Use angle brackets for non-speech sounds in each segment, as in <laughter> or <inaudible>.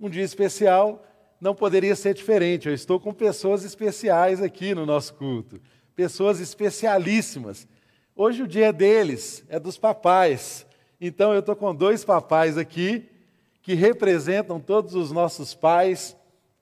um dia especial, não poderia ser diferente. Eu estou com pessoas especiais aqui no nosso culto, pessoas especialíssimas. Hoje o dia é deles, é dos papais. Então eu estou com dois papais aqui que representam todos os nossos pais,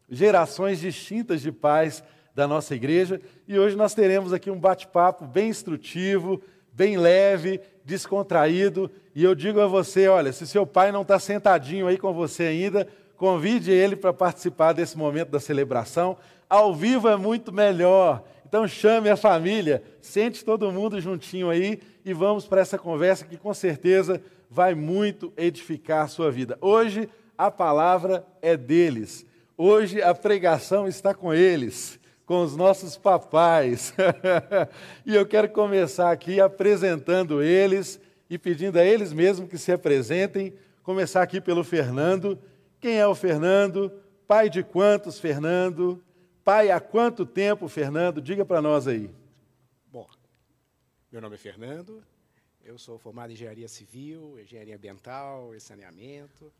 gerações distintas de pais da nossa igreja. E hoje nós teremos aqui um bate-papo bem instrutivo, bem leve, descontraído. E eu digo a você: olha, se seu pai não está sentadinho aí com você ainda, convide ele para participar desse momento da celebração. Ao vivo é muito melhor. Então chame a família, sente todo mundo juntinho aí e vamos para essa conversa que com certeza vai muito edificar a sua vida. Hoje a palavra é deles. Hoje a pregação está com eles, com os nossos papais. <laughs> e eu quero começar aqui apresentando eles e pedindo a eles mesmos que se apresentem. Começar aqui pelo Fernando. Quem é o Fernando? Pai de quantos, Fernando? Pai há quanto tempo, Fernando? Diga para nós aí. Bom, meu nome é Fernando, eu sou formado em engenharia civil, engenharia ambiental e saneamento.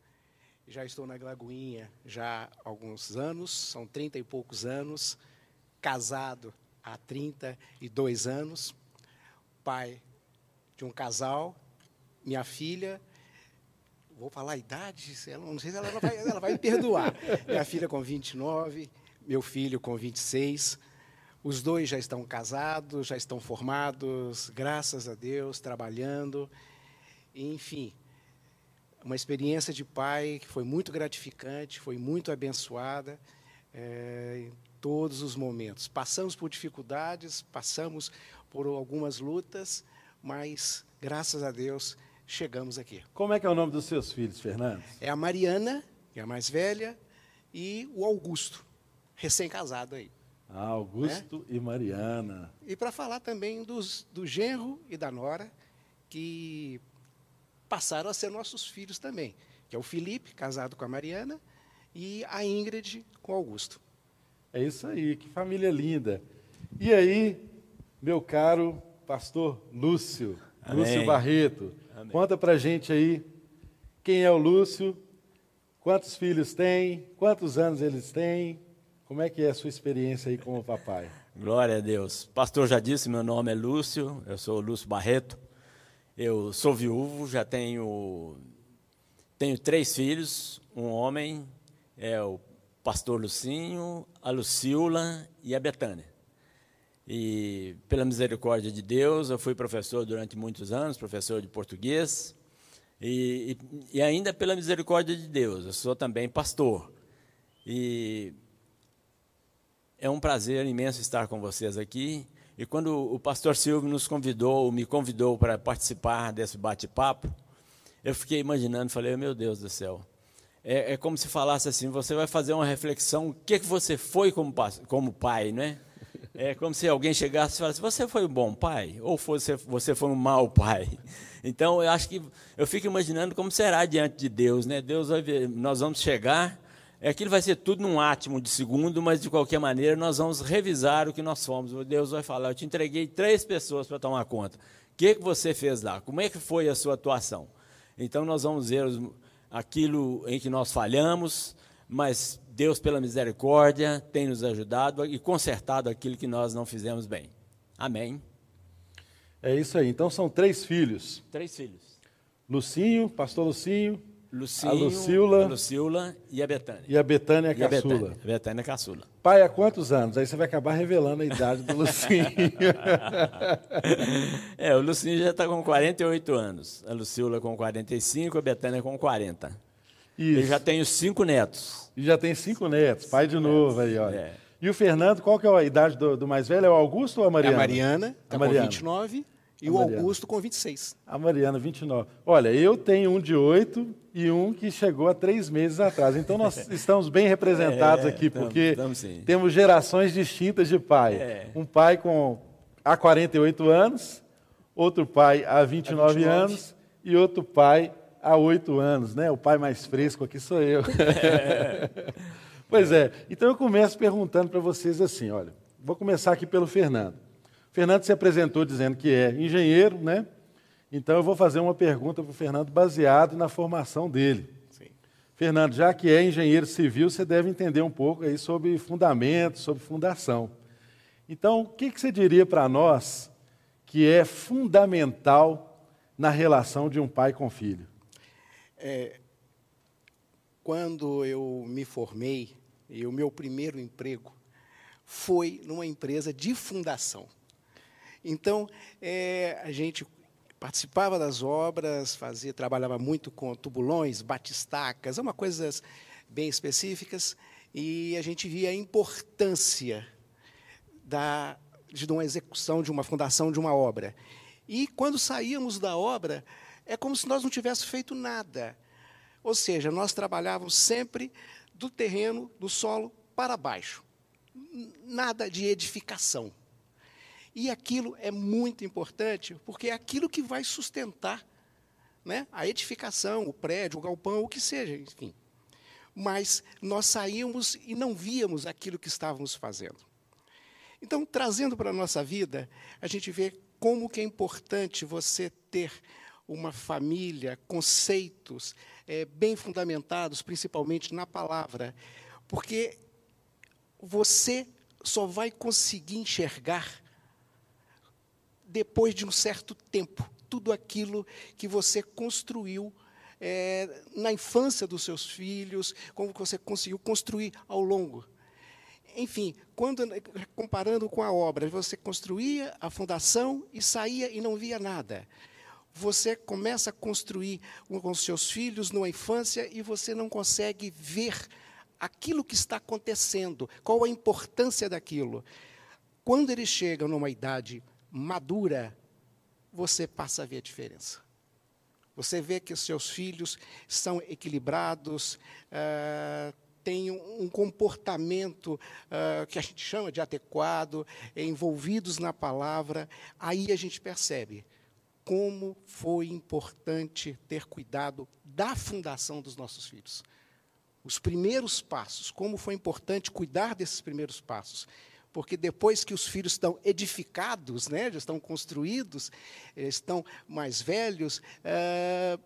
Já estou na Lagoinha já há alguns anos, são 30 e poucos anos, casado há 32 anos, pai de um casal, minha filha vou falar a idade, ela, não sei se ela vai, ela vai me perdoar. <laughs> Minha filha com 29, meu filho com 26. Os dois já estão casados, já estão formados, graças a Deus, trabalhando. Enfim, uma experiência de pai que foi muito gratificante, foi muito abençoada é, em todos os momentos. Passamos por dificuldades, passamos por algumas lutas, mas, graças a Deus, chegamos aqui. Como é que é o nome dos seus filhos, Fernando? É a Mariana, que é a mais velha, e o Augusto, recém-casado aí. Ah, Augusto né? e Mariana. E para falar também dos, do genro e da nora, que passaram a ser nossos filhos também, que é o Felipe, casado com a Mariana, e a Ingrid com o Augusto. É isso aí, que família linda. E aí, meu caro pastor Lúcio, Amém. Lúcio Barreto, Amém. Conta pra gente aí quem é o Lúcio, quantos filhos tem, quantos anos eles têm, como é que é a sua experiência aí com o papai? Glória a Deus. Pastor já disse, meu nome é Lúcio, eu sou Lúcio Barreto. Eu sou viúvo, já tenho tenho três filhos, um homem é o pastor Lucinho, a Lucila e a Betânia. E pela misericórdia de Deus, eu fui professor durante muitos anos, professor de português. E, e, e ainda pela misericórdia de Deus, eu sou também pastor. E é um prazer imenso estar com vocês aqui. E quando o pastor Silvio nos convidou, me convidou para participar desse bate-papo, eu fiquei imaginando, falei, meu Deus do céu. É, é, como se falasse assim, você vai fazer uma reflexão, o que, que você foi como, como pai, não é? É como se alguém chegasse e falasse: Você foi um bom pai? Ou você, você foi um mau pai? Então, eu acho que eu fico imaginando como será diante de Deus. Né? Deus nós vamos chegar, é aquilo vai ser tudo num átimo de segundo, mas de qualquer maneira nós vamos revisar o que nós fomos. Deus vai falar: Eu te entreguei três pessoas para tomar conta. O que, que você fez lá? Como é que foi a sua atuação? Então, nós vamos ver aquilo em que nós falhamos, mas Deus, pela misericórdia, tem nos ajudado e consertado aquilo que nós não fizemos bem. Amém. É isso aí. Então são três filhos. Três filhos. Lucinho, pastor Lucinho, Lucinho, a Lucila, a Lucila e a Betânia. E a Betânia a caçula. A Betânia, a Betânia caçula. Pai, há quantos anos? Aí você vai acabar revelando a idade do Lucinho. <laughs> é, o Lucinho já está com 48 anos. A Lucila com 45, a Betânia com 40. Isso. Eu já tenho cinco netos. E já tem cinco netos, pai de novo aí, olha. É. E o Fernando, qual que é a idade do, do, mais velho? É o Augusto ou a Mariana? É a Mariana, tá a Mariana. com 29 e a o. Augusto com 26. A Mariana, 29. Olha, eu tenho um de 8 e um que chegou há três meses atrás. Então nós <laughs> estamos bem representados é, aqui, porque tamo, tamo temos gerações distintas de pai. É. Um pai com há 48 anos, outro pai há 29, há 29. anos e outro pai há oito anos, né? O pai mais fresco aqui sou eu. <laughs> pois é. Então eu começo perguntando para vocês assim, olha, vou começar aqui pelo Fernando. O Fernando se apresentou dizendo que é engenheiro, né? Então eu vou fazer uma pergunta para o Fernando baseado na formação dele. Sim. Fernando, já que é engenheiro civil, você deve entender um pouco aí sobre fundamentos, sobre fundação. Então, o que, que você diria para nós que é fundamental na relação de um pai com filho? É, quando eu me formei, e o meu primeiro emprego foi numa empresa de fundação. Então, é, a gente participava das obras, fazia, trabalhava muito com tubulões, batistacas, uma coisas bem específicas, e a gente via a importância da, de uma execução, de uma fundação de uma obra. E quando saíamos da obra, é como se nós não tivéssemos feito nada. Ou seja, nós trabalhávamos sempre do terreno, do solo para baixo. Nada de edificação. E aquilo é muito importante, porque é aquilo que vai sustentar né, a edificação, o prédio, o galpão, o que seja, enfim. Mas nós saímos e não víamos aquilo que estávamos fazendo. Então, trazendo para a nossa vida, a gente vê como que é importante você ter uma família, conceitos é, bem fundamentados, principalmente na palavra, porque você só vai conseguir enxergar depois de um certo tempo, tudo aquilo que você construiu é, na infância dos seus filhos, como você conseguiu construir ao longo. Enfim, quando comparando com a obra, você construía a fundação e saía e não via nada. Você começa a construir com os seus filhos numa infância e você não consegue ver aquilo que está acontecendo, qual a importância daquilo. Quando eles chegam numa idade madura, você passa a ver a diferença. Você vê que os seus filhos são equilibrados, uh, têm um comportamento uh, que a gente chama de adequado, envolvidos na palavra. Aí a gente percebe como foi importante ter cuidado da fundação dos nossos filhos. Os primeiros passos, como foi importante cuidar desses primeiros passos porque depois que os filhos estão edificados, né, já estão construídos, estão mais velhos, é,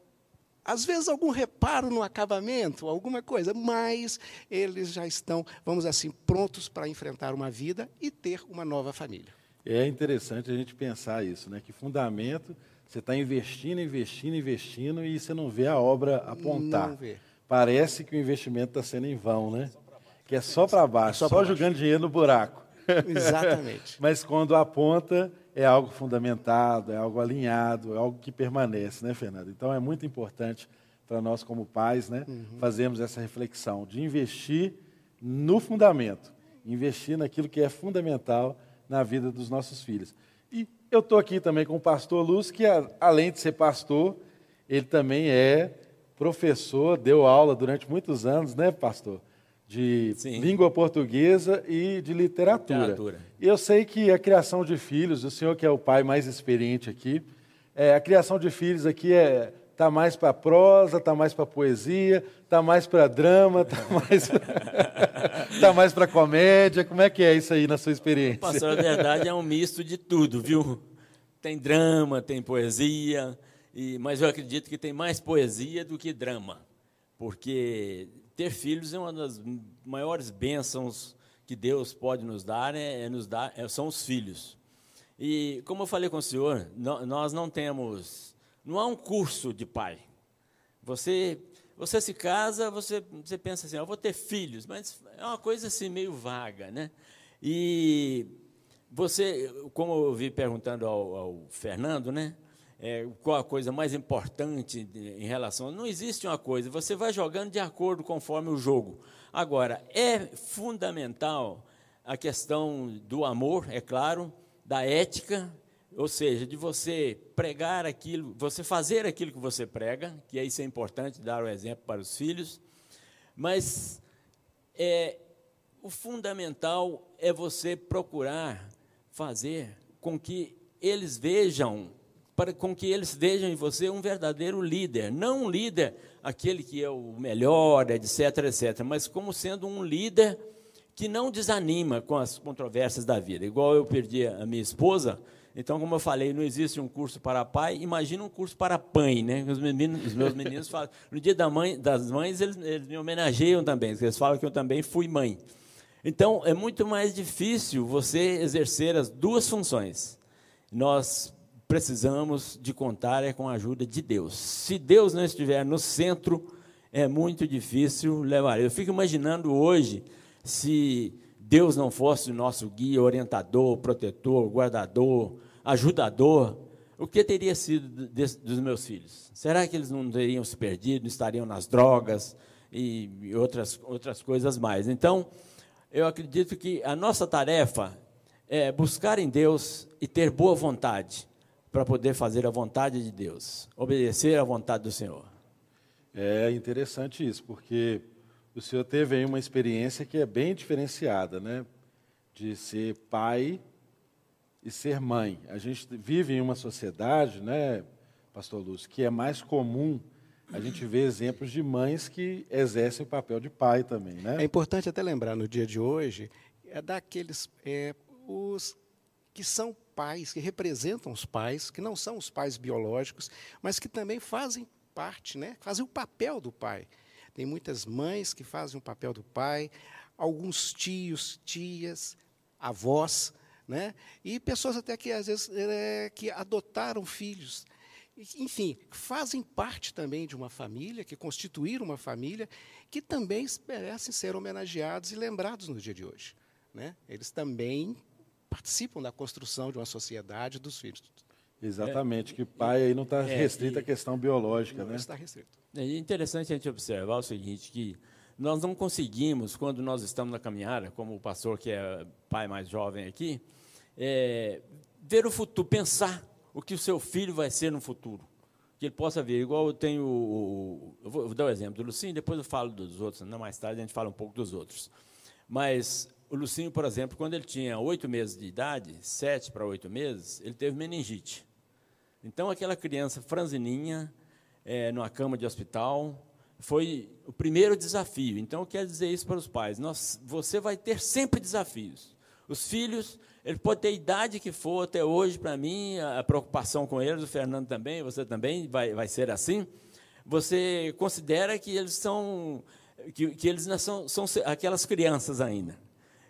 às vezes algum reparo no acabamento, alguma coisa, mas eles já estão, vamos assim, prontos para enfrentar uma vida e ter uma nova família. É interessante a gente pensar isso, né? Que fundamento você está investindo, investindo, investindo e você não vê a obra apontar. Não vê. Parece que o investimento está sendo em vão, né? Que é só para baixo, é só, só jogando dinheiro no buraco. <laughs> Exatamente. Mas quando aponta, é algo fundamentado, é algo alinhado, é algo que permanece, né, Fernando? Então é muito importante para nós, como pais, né, uhum. fazermos essa reflexão de investir no fundamento, investir naquilo que é fundamental na vida dos nossos filhos. E eu estou aqui também com o pastor Lúcio, que além de ser pastor, ele também é professor, deu aula durante muitos anos, né, pastor? de Sim. língua portuguesa e de literatura. literatura. E eu sei que a criação de filhos, o senhor que é o pai mais experiente aqui, é, a criação de filhos aqui é tá mais para prosa, tá mais para poesia, tá mais para drama, tá <laughs> mais tá mais para comédia. Como é que é isso aí na sua experiência? Pastor, na verdade é um misto de tudo, viu? Tem drama, tem poesia, e, mas eu acredito que tem mais poesia do que drama, porque ter filhos é uma das maiores bênçãos que Deus pode nos dar, é, é nos dar é, são os filhos. E como eu falei com o senhor, nós não temos, não há um curso de pai. Você, você se casa, você, você pensa assim, eu vou ter filhos, mas é uma coisa assim meio vaga, né? E você, como eu vi perguntando ao, ao Fernando, né? é, qual a coisa mais importante em relação. Não existe uma coisa, você vai jogando de acordo conforme o jogo. Agora, é fundamental a questão do amor, é claro, da ética, ou seja, de você pregar aquilo, você fazer aquilo que você prega, que isso é importante, dar o exemplo para os filhos, mas é, o fundamental é você procurar fazer com que eles vejam para com que eles vejam em você um verdadeiro líder, não um líder aquele que é o melhor, etc, etc, mas como sendo um líder que não desanima com as controvérsias da vida. Igual eu perdi a minha esposa, Então, como eu falei, não existe um curso para pai, imagina um curso para pai, né? Os, meninos, os meus meninos falam, no dia da mãe, das mães, eles, eles me homenageiam também, eles falam que eu também fui mãe. Então, é muito mais difícil você exercer as duas funções. Nós precisamos de contar é com a ajuda de Deus. Se Deus não estiver no centro, é muito difícil levar. Eu fico imaginando hoje se Deus não fosse o nosso guia, orientador, protetor, guardador, ajudador, o que teria sido de, dos meus filhos? Será que eles não teriam se perdido, estariam nas drogas e outras, outras coisas mais? Então, eu acredito que a nossa tarefa é buscar em Deus e ter boa vontade para poder fazer a vontade de Deus, obedecer à vontade do Senhor. É interessante isso, porque o senhor teve aí uma experiência que é bem diferenciada, né? De ser pai e ser mãe. A gente vive em uma sociedade, né, Pastor Lúcio, que é mais comum a gente ver exemplos de mães que exercem o papel de pai também, né? É importante até lembrar no dia de hoje é daqueles é, os que são pais, que representam os pais, que não são os pais biológicos, mas que também fazem parte, né? Fazem o papel do pai. Tem muitas mães que fazem o papel do pai, alguns tios, tias, avós, né? E pessoas até que às vezes é, que adotaram filhos, enfim, fazem parte também de uma família, que constituíram uma família, que também merecem ser homenageados e lembrados no dia de hoje. Né? Eles também participam da construção de uma sociedade dos filhos. Exatamente, é, que pai aí não está é, restrito à questão biológica, não né? está restrito. É interessante a gente observar o seguinte, que nós não conseguimos, quando nós estamos na caminhada, como o pastor que é pai mais jovem aqui, é, ver o futuro, pensar o que o seu filho vai ser no futuro. Que ele possa ver, igual eu tenho. O, eu vou, eu vou dar o um exemplo do Lucinho, depois eu falo dos outros, não mais tarde a gente fala um pouco dos outros. Mas o Lucinho, por exemplo, quando ele tinha oito meses de idade, sete para oito meses, ele teve meningite. Então, aquela criança franzininha, é, numa cama de hospital, foi o primeiro desafio. Então, eu quero dizer isso para os pais: nós, você vai ter sempre desafios. Os filhos, ele pode ter a idade que for até hoje, para mim, a preocupação com eles, o Fernando também, você também vai, vai ser assim. Você considera que eles são, que, que eles não são, são aquelas crianças ainda.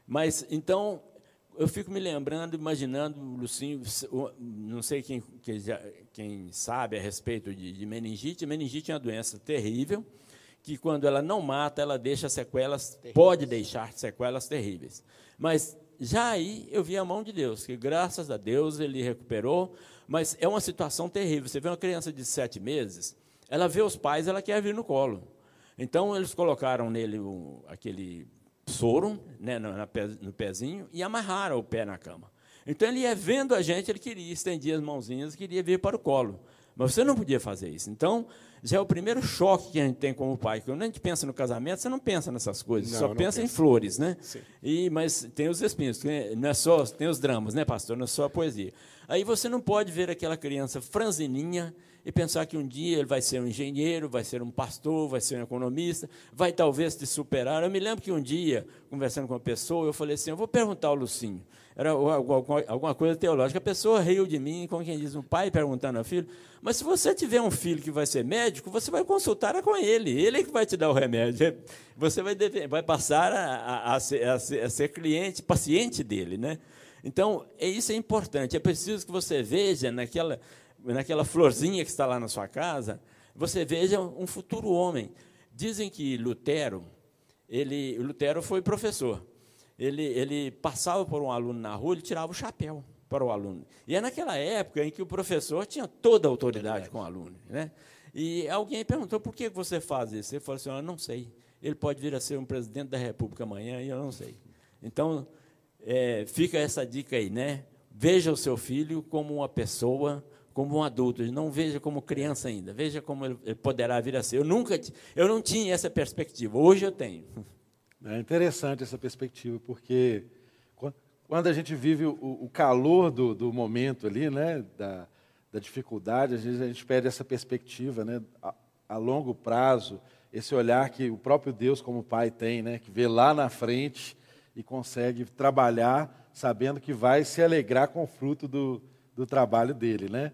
Mas, então, eu fico me lembrando, imaginando, Lucinho, não sei quem, quem sabe a respeito de, de meningite. Meningite é uma doença terrível, que quando ela não mata, ela deixa sequelas, terríveis. pode deixar sequelas terríveis. Mas já aí eu vi a mão de Deus, que graças a Deus ele recuperou, mas é uma situação terrível. Você vê uma criança de sete meses, ela vê os pais, ela quer vir no colo. Então eles colocaram nele um, aquele soro né, no, pezinho e amarraram o pé na cama. Então ele ia vendo a gente, ele queria, estendia as mãozinhas, queria vir para o colo. Mas você não podia fazer isso. Então, já é o primeiro choque que a gente tem como pai. Quando a gente pensa no casamento, você não pensa nessas coisas, não, só pensa em flores, né? E, mas tem os espinhos, não é só, tem os dramas, né, pastor? Não é só a poesia. Aí você não pode ver aquela criança franzininha e pensar que um dia ele vai ser um engenheiro, vai ser um pastor, vai ser um economista, vai talvez te superar. Eu me lembro que um dia, conversando com uma pessoa, eu falei assim: eu vou perguntar ao Lucinho. Era alguma coisa teológica. A pessoa riu de mim, como quem diz, um pai perguntando ao filho: Mas se você tiver um filho que vai ser médico, você vai consultar com ele, ele é que vai te dar o remédio. <laughs> Você vai, vai passar a, a, a, ser, a, ser, cliente, paciente dele. Né? Então, isso é importante. É preciso que você veja naquela naquela florzinha que está lá na sua casa, você veja um futuro homem. Dizem que Lutero, ele, Lutero foi professor. Ele, ele passava por um aluno na rua, ele tirava o chapéu para o aluno. E é naquela época em que o professor tinha toda a autoridade com o aluno. Né? E alguém perguntou, por que você faz isso? Ele falou assim, eu não sei. Ele pode vir a ser um presidente da República amanhã e eu não sei. Então, é, fica essa dica aí, né? Veja o seu filho como uma pessoa como um adulto, não veja como criança ainda, veja como ele poderá vir a ser. Eu nunca, eu não tinha essa perspectiva, hoje eu tenho. É interessante essa perspectiva, porque quando a gente vive o, calor do, do, momento ali, né, da, da, dificuldade, às vezes a gente perde essa perspectiva, né, a, a, longo prazo, esse olhar que o próprio Deus como Pai tem, né, que vê lá na frente e consegue trabalhar sabendo que vai se alegrar com o fruto do, do trabalho dele, né?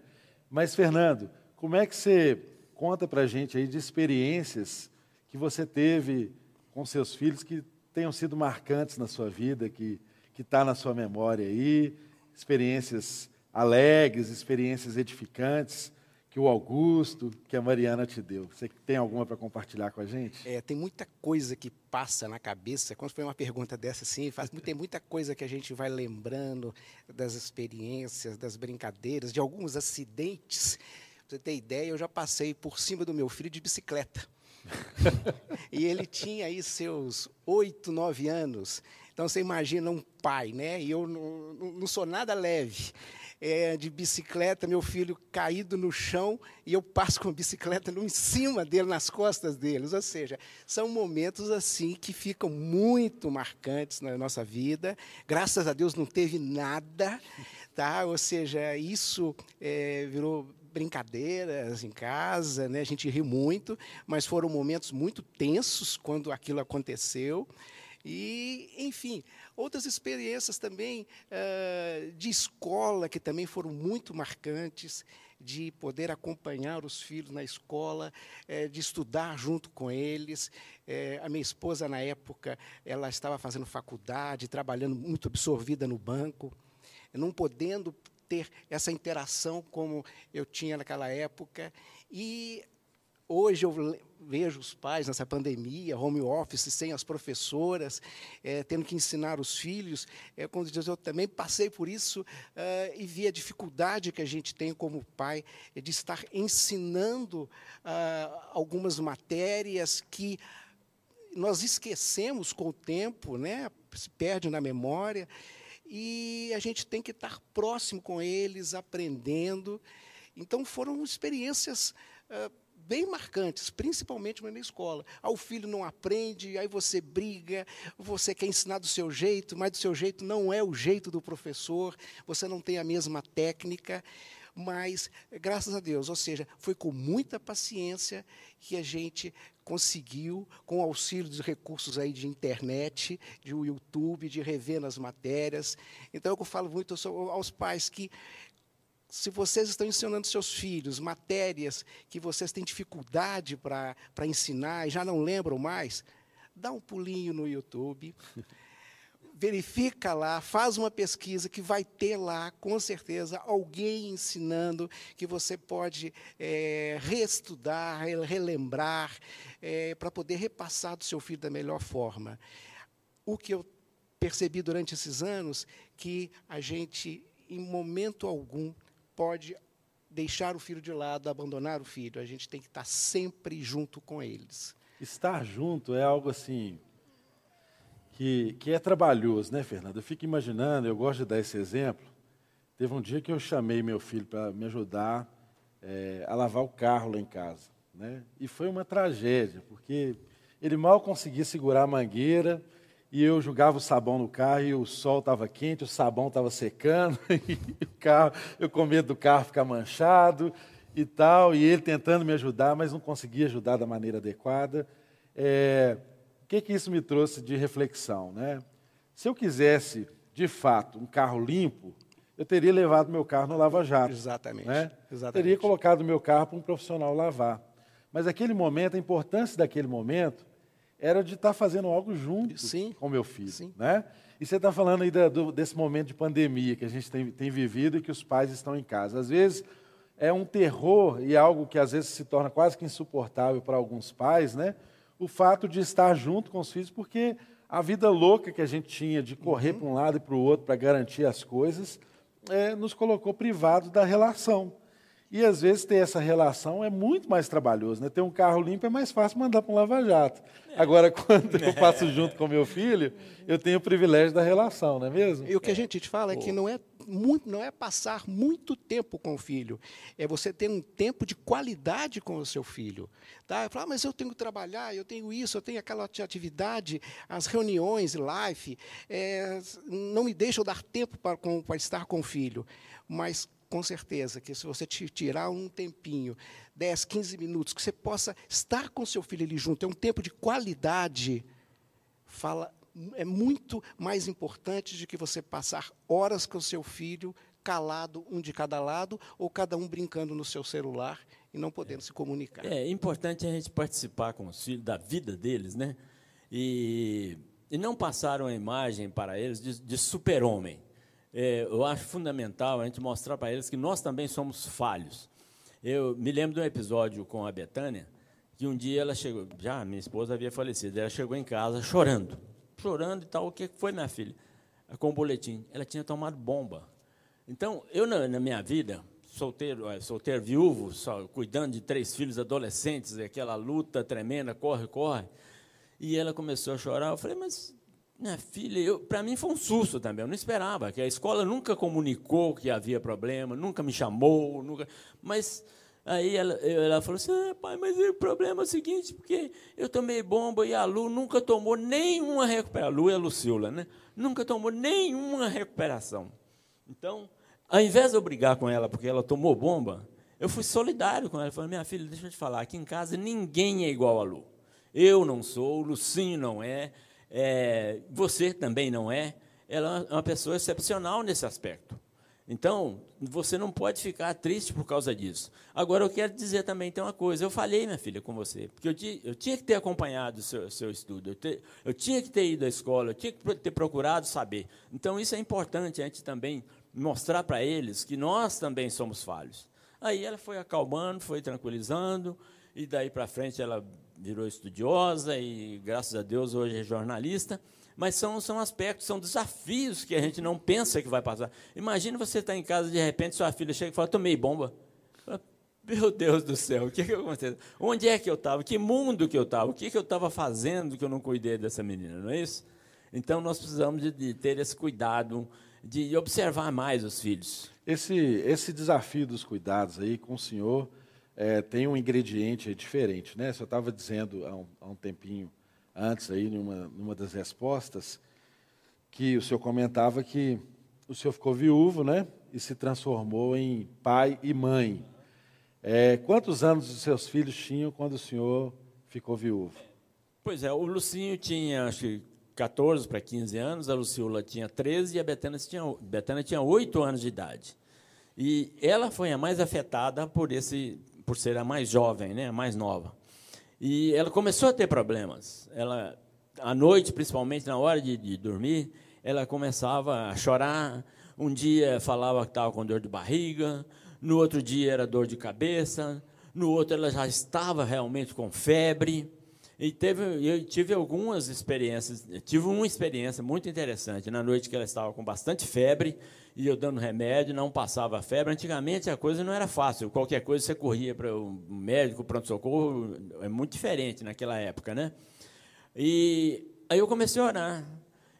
Mas, Fernando, como é que você conta para a gente aí de experiências que você teve com seus filhos que tenham sido marcantes na sua vida, que que está na sua memória aí, experiências alegres, experiências edificantes que o Augusto, que a Mariana te deu. Você tem alguma para compartilhar com a gente? É, tem muita coisa que passa na cabeça. Quando foi uma pergunta dessa assim, faz, tem muita coisa que a gente vai lembrando das experiências, das brincadeiras, de alguns acidentes. Pra você ter ideia, eu já passei por cima do meu filho de bicicleta. <laughs> e ele tinha aí seus oito, nove anos. Então você imagina um pai, né? E eu não, não sou nada leve é, de bicicleta, meu filho caído no chão e eu passo com a bicicleta em cima dele, nas costas deles. Ou seja, são momentos assim que ficam muito marcantes na nossa vida. Graças a Deus não teve nada, tá? Ou seja, isso é, virou brincadeiras em casa, né? A gente riu muito, mas foram momentos muito tensos quando aquilo aconteceu. E, enfim, outras experiências também uh, de escola que também foram muito marcantes, de poder acompanhar os filhos na escola, eh, de estudar junto com eles. Eh, a minha esposa, na época, ela estava fazendo faculdade, trabalhando muito absorvida no banco, não podendo ter essa interação como eu tinha naquela época. E hoje eu vejo os pais nessa pandemia, home office, sem as professoras, é, tendo que ensinar os filhos. É, quando diz, eu também passei por isso é, e vi a dificuldade que a gente tem como pai de estar ensinando ah, algumas matérias que nós esquecemos com o tempo, né? se perde na memória, e a gente tem que estar próximo com eles, aprendendo. Então, foram experiências uh, bem marcantes, principalmente na escola. Ah, o filho não aprende, aí você briga, você quer ensinar do seu jeito, mas do seu jeito não é o jeito do professor, você não tem a mesma técnica. Mas, graças a Deus, ou seja, foi com muita paciência que a gente conseguiu, com auxílio dos recursos aí de internet, de YouTube, de rever nas matérias. Então, eu falo muito aos pais que se vocês estão ensinando seus filhos matérias que vocês têm dificuldade para ensinar e já não lembram mais, dá um pulinho no YouTube, <laughs> verifica lá, faz uma pesquisa que vai ter lá, com certeza, alguém ensinando que você pode é, reestudar, relembrar, é, para poder repassar do seu filho da melhor forma. O que eu percebi durante esses anos, que a gente, em momento algum, pode deixar o filho de lado, abandonar o filho. A gente tem que estar sempre junto com eles. Estar junto é algo assim que, que é trabalhoso, né, Fernando? Eu fico imaginando, eu gosto de dar esse exemplo. Teve um dia que eu chamei meu filho para me ajudar é, a lavar o carro lá em casa. Né? E foi uma tragédia, porque ele mal conseguia segurar a mangueira, e eu jogava o sabão no carro e o sol estava quente, o sabão estava secando, <laughs> e o carro, eu com medo do carro ficar manchado e tal, e ele tentando me ajudar, mas não conseguia ajudar da maneira adequada. É, o que, que isso me trouxe de reflexão? Né? Se eu quisesse, de fato, um carro limpo, eu teria levado meu carro no Lava Jato. Exatamente. Né? Exatamente. Teria colocado meu carro para um profissional lavar. Mas aquele momento, a importância daquele momento, era de estar tá fazendo algo junto Sim. com meu filho. Sim. Né? E você está falando aí da, do, desse momento de pandemia que a gente tem, tem vivido e que os pais estão em casa. Às vezes é um terror e algo que às vezes se torna quase que insuportável para alguns pais, né? o fato de estar junto com os filhos, porque a vida louca que a gente tinha de correr uhum. para um lado e para o outro para garantir as coisas, é, nos colocou privados da relação. E às vezes ter essa relação é muito mais trabalhoso. Né? Ter um carro limpo é mais fácil mandar para um lava-jato. É. Agora, <laughs> quando eu faço junto com meu filho, eu tenho o privilégio da relação, não é mesmo? E o que a gente te fala é que não é, muito, não é passar muito tempo com o filho, é você ter um tempo de qualidade com o seu filho. Tá? Falo, ah, mas eu tenho que trabalhar, eu tenho isso, eu tenho aquela atividade, as reuniões, live, é, não me deixam dar tempo para, com, para estar com o filho. Mas com certeza que se você te tirar um tempinho, 10, 15 minutos, que você possa estar com seu filho ali junto, é um tempo de qualidade, fala, é muito mais importante do que você passar horas com seu filho calado, um de cada lado, ou cada um brincando no seu celular e não podendo é. se comunicar. É importante a gente participar com os filhos da vida deles, né? E, e não passar uma imagem para eles de, de super-homem. É, eu acho fundamental a gente mostrar para eles que nós também somos falhos. Eu me lembro de um episódio com a Betânia, que um dia ela chegou, já minha esposa havia falecido, ela chegou em casa chorando, chorando e tal. O que foi, minha filha? Com o boletim. Ela tinha tomado bomba. Então, eu, na, na minha vida, solteiro, é, solteiro viúvo, só, cuidando de três filhos adolescentes, aquela luta tremenda, corre, corre. E ela começou a chorar. Eu falei, mas minha filha, para mim foi um susto também. Eu não esperava, que a escola nunca comunicou que havia problema, nunca me chamou, nunca. Mas aí ela, ela falou assim: ah, pai, mas o problema é o seguinte, porque eu tomei bomba e a Lu nunca tomou nenhuma recuperação. A Lu é a Lucila, né? Nunca tomou nenhuma recuperação. Então, ao invés de eu brigar com ela porque ela tomou bomba, eu fui solidário com ela. Eu falei: minha filha, deixa eu te falar, aqui em casa ninguém é igual a Lu. Eu não sou, o Lucinho não é é, você também não é, ela é uma pessoa excepcional nesse aspecto. Então, você não pode ficar triste por causa disso. Agora, eu quero dizer também tem uma coisa. Eu falei, minha filha, com você, porque eu, eu tinha que ter acompanhado o seu, seu estudo, eu, te, eu, tinha que ter ido à escola, eu tinha que ter procurado saber. Então, isso é importante a gente também mostrar para eles que nós também somos falhos. Aí ela foi acalmando, foi tranquilizando, e daí para frente ela virou estudiosa e, graças a Deus, hoje é jornalista. Mas são, são aspectos, são desafios que a gente não pensa que vai passar. Imagina você estar em casa de repente sua filha chega e fala: tomei bomba. Meu Deus do céu, o que, que aconteceu? Onde é que eu estava? Que mundo que eu estava? O que, que eu estava fazendo que eu não cuidei dessa menina? Não é isso? Então nós precisamos de, de ter esse cuidado, de observar mais os filhos. Esse, esse desafio dos cuidados aí com o senhor é, tem um ingrediente diferente. Né? Você estava dizendo há um, há um, tempinho antes, aí, numa, numa das respostas, que o senhor comentava que o senhor ficou viúvo né? e se transformou em pai e mãe. É, quantos anos os seus filhos tinham quando o senhor ficou viúvo? Pois é, o Lucinho tinha, acho que 14 para 15 anos, a Luciola tinha 13 e a Betânia tinha, Betânia tinha 8 anos de idade. E ela foi a mais afetada por esse por ser a mais jovem, né, a mais nova. E ela começou a ter problemas. Ela, à noite, principalmente na hora de, de dormir, ela começava a chorar. Um dia falava que estava com dor de barriga, no outro dia era dor de cabeça, no outro ela já estava realmente com febre. E teve, eu tive algumas experiências, tive uma experiência muito interessante. Na noite que ela estava com bastante febre, e eu dando remédio, não passava febre. Antigamente a coisa não era fácil, qualquer coisa você corria para o médico, pronto-socorro, é muito diferente naquela época, né? E aí eu comecei a orar.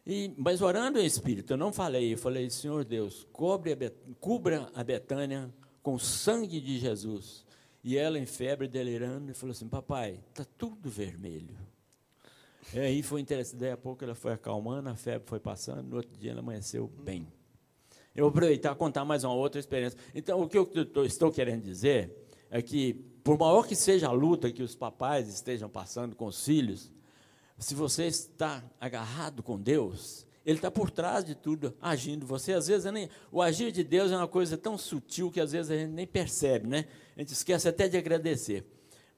E, mas orando em espírito, eu não falei, eu falei, Senhor Deus, cobre a Bet, cubra a Betânia com o sangue de Jesus. E ela em febre, delirando, falou assim: Papai, está tudo vermelho. E aí foi interessante. Daí a pouco ela foi acalmando, a febre foi passando, no outro dia ela amanheceu bem. Eu vou aproveitar e contar mais uma outra experiência. Então, o que eu estou querendo dizer é que, por maior que seja a luta que os papais estejam passando com os filhos, se você está agarrado com Deus, ele está por trás de tudo, agindo. Você, às vezes, nem, o agir de Deus é uma coisa tão sutil que, às vezes, a gente nem percebe, né? A gente esquece até de agradecer.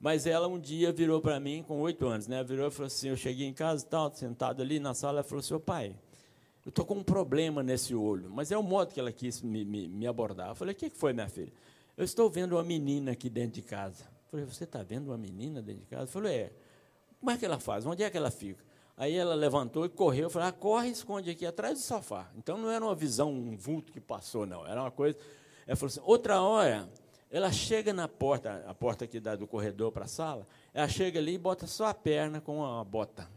Mas ela um dia virou para mim, com oito anos, né? Virou e falou assim: eu cheguei em casa e tal, sentado ali na sala, ela falou assim: pai, eu estou com um problema nesse olho. Mas é o modo que ela quis me, me, me abordar. Eu falei: o que foi, minha filha? Eu estou vendo uma menina aqui dentro de casa. Eu falei: você está vendo uma menina dentro de casa? Eu falei: é. Como é que ela faz? Onde é que ela fica? Aí ela levantou e correu. Eu falei, ah, corre esconde aqui atrás do sofá. Então não era uma visão, um vulto que passou, não. Era uma coisa. Ela falou assim: outra hora, ela chega na porta, a porta que dá do corredor para a sala, ela chega ali e bota só a perna com uma bota.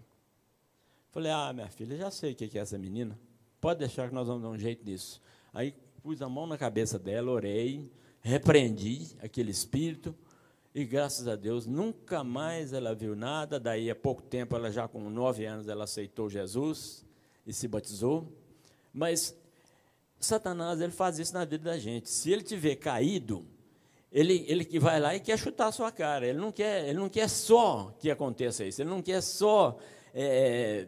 Falei, ah, minha filha, já sei o que é essa menina. Pode deixar que nós vamos dar um jeito nisso. Aí pus a mão na cabeça dela, orei, repreendi aquele espírito. E graças a Deus, nunca mais ela viu nada. Daí a pouco tempo, ela já com nove anos, ela aceitou Jesus e se batizou. Mas Satanás, ele faz isso na vida da gente. Se ele tiver caído, ele, ele que vai lá e quer chutar a sua cara. Ele não quer, ele não quer só que aconteça isso. Ele não quer só é,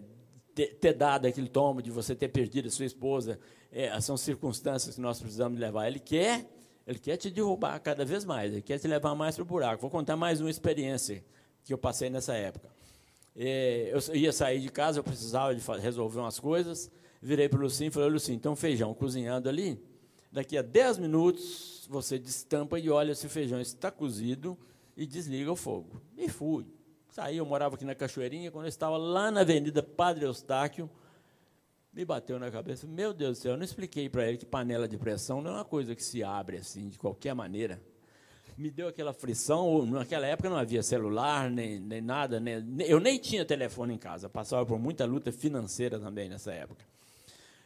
ter, ter, dado aquele tombo, de você ter perdido a sua esposa, é, são circunstâncias que nós precisamos levar. Ele quer, ele quer te derrubar cada vez mais, ele quer te levar mais para o buraco. Vou contar mais uma experiência que eu passei nessa época. É, eu ia sair de casa, eu precisava de resolver umas coisas, virei para o Lucinho e falei, Lucinho, então feijão cozinhando ali, daqui a 10 minutos você destampa e olha se o feijão está cozido e desliga o fogo. E fui. Saí, eu morava aqui na Cachoeirinha, quando eu estava lá na Avenida Padre Eustáquio, me bateu na cabeça, meu Deus do céu, eu não expliquei para ele que panela de pressão não é uma coisa que se abre assim, de qualquer maneira. Me deu aquela frição, naquela época não havia celular, nem, nem nada, nem, eu nem tinha telefone em casa, passava por muita luta financeira também nessa época.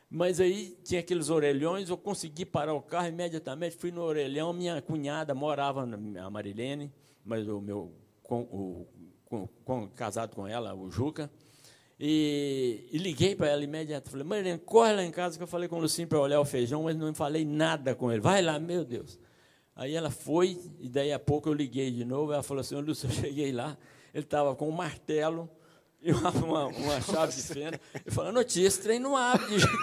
Mas aí tinha aqueles orelhões, eu consegui parar o carro imediatamente, fui no orelhão, minha cunhada morava, a Marilene, mas o meu com, o com, com, casado com ela, o Juca, e, e liguei para ela imediatamente. Falei, Marilene, corre lá em casa que eu falei com o Lucinho para olhar o feijão, mas não falei nada com ele. Vai lá, meu Deus. Aí ela foi, e daí a pouco eu liguei de novo. Ela falou assim: Lúcio, eu cheguei lá, ele estava com um martelo e uma, uma, uma <laughs> chave de fenda. Eu falei: notícia, trem não abre de <laughs> jeito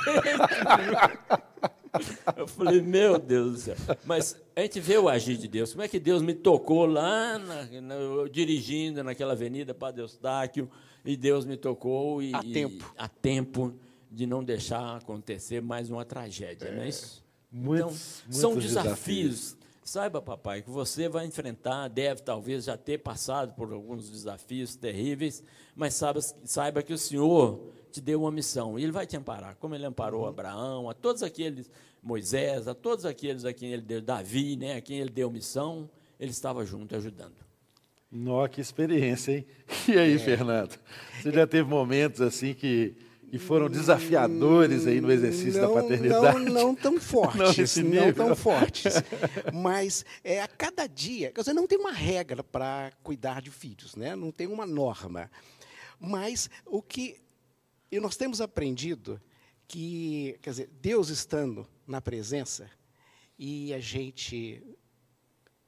Eu falei, meu Deus do céu. Mas a gente vê o agir de Deus. Como é que Deus me tocou lá, na, na, dirigindo naquela avenida Padre Eustáquio, e Deus me tocou e, a tempo. a tempo de não deixar acontecer mais uma tragédia, é, não é isso? Muitos, então, muitos são desafios. desafios. Saiba, papai, que você vai enfrentar, deve talvez já ter passado por alguns desafios terríveis, mas saiba, saiba que o Senhor te deu uma missão. E ele vai te amparar, como ele amparou uhum. Abraão, a todos aqueles, Moisés, a todos aqueles a quem ele deu, Davi, né, a quem ele deu missão, ele estava junto ajudando. Nossa, que experiência, hein? <laughs> E aí, é. Fernando? Você já teve momentos assim que, que foram desafiadores aí no exercício não, da paternidade? Não, não tão <laughs> fortes, não, não tão <laughs> fortes. Mas é, a cada dia, quer dizer, não tem uma regra para cuidar de filhos, né? não tem uma norma. Mas o que e nós temos aprendido que, quer dizer, Deus estando na presença e a gente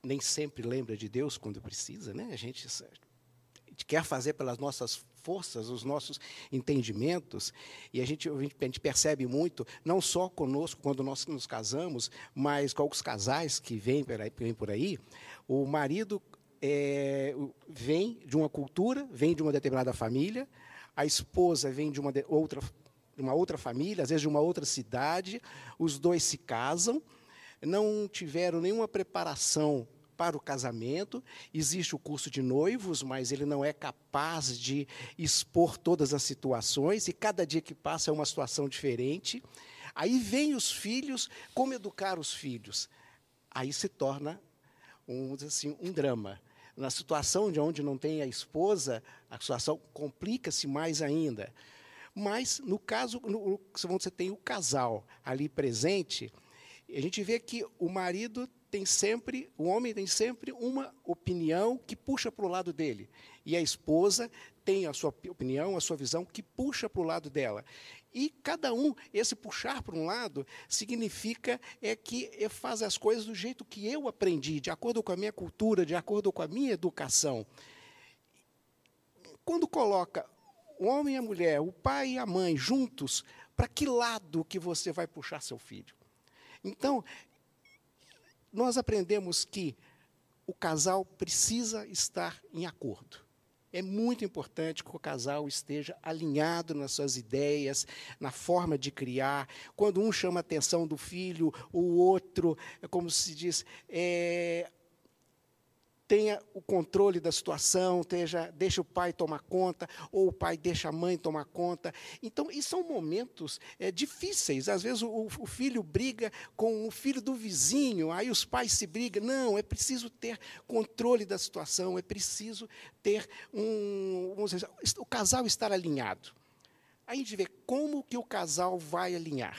nem sempre lembra de Deus quando precisa, né? A gente, a gente quer fazer pelas nossas forças, os nossos entendimentos, e a gente, a gente percebe muito, não só conosco quando nós nos casamos, mas com os casais que vêm por aí, vêm por aí o marido é, vem de uma cultura, vem de uma determinada família, a esposa vem de uma de outra, uma outra família, às vezes de uma outra cidade, os dois se casam, não tiveram nenhuma preparação para o casamento, existe o curso de noivos, mas ele não é capaz de expor todas as situações, e cada dia que passa é uma situação diferente. Aí vem os filhos, como educar os filhos? Aí se torna um, assim, um drama. Na situação de onde não tem a esposa, a situação complica-se mais ainda. Mas, no caso, no, você tem o casal ali presente, a gente vê que o marido tem sempre, o homem tem sempre uma opinião que puxa para o lado dele. E a esposa tem a sua opinião, a sua visão que puxa para o lado dela. E cada um, esse puxar para um lado, significa é que faz as coisas do jeito que eu aprendi, de acordo com a minha cultura, de acordo com a minha educação. Quando coloca o homem e a mulher, o pai e a mãe juntos, para que lado que você vai puxar seu filho? Então, nós aprendemos que o casal precisa estar em acordo. É muito importante que o casal esteja alinhado nas suas ideias, na forma de criar. Quando um chama a atenção do filho, o outro, é como se diz, é, tenha o controle da situação, esteja, deixa o pai tomar conta, ou o pai deixa a mãe tomar conta. Então, e são momentos é, difíceis. Às vezes o, o, filho briga com o filho do vizinho, aí os pais se brigam. Não, é preciso ter controle da situação, é preciso ter um. Dizer, o casal estar alinhado. Aí a gente vê como que o casal vai alinhar.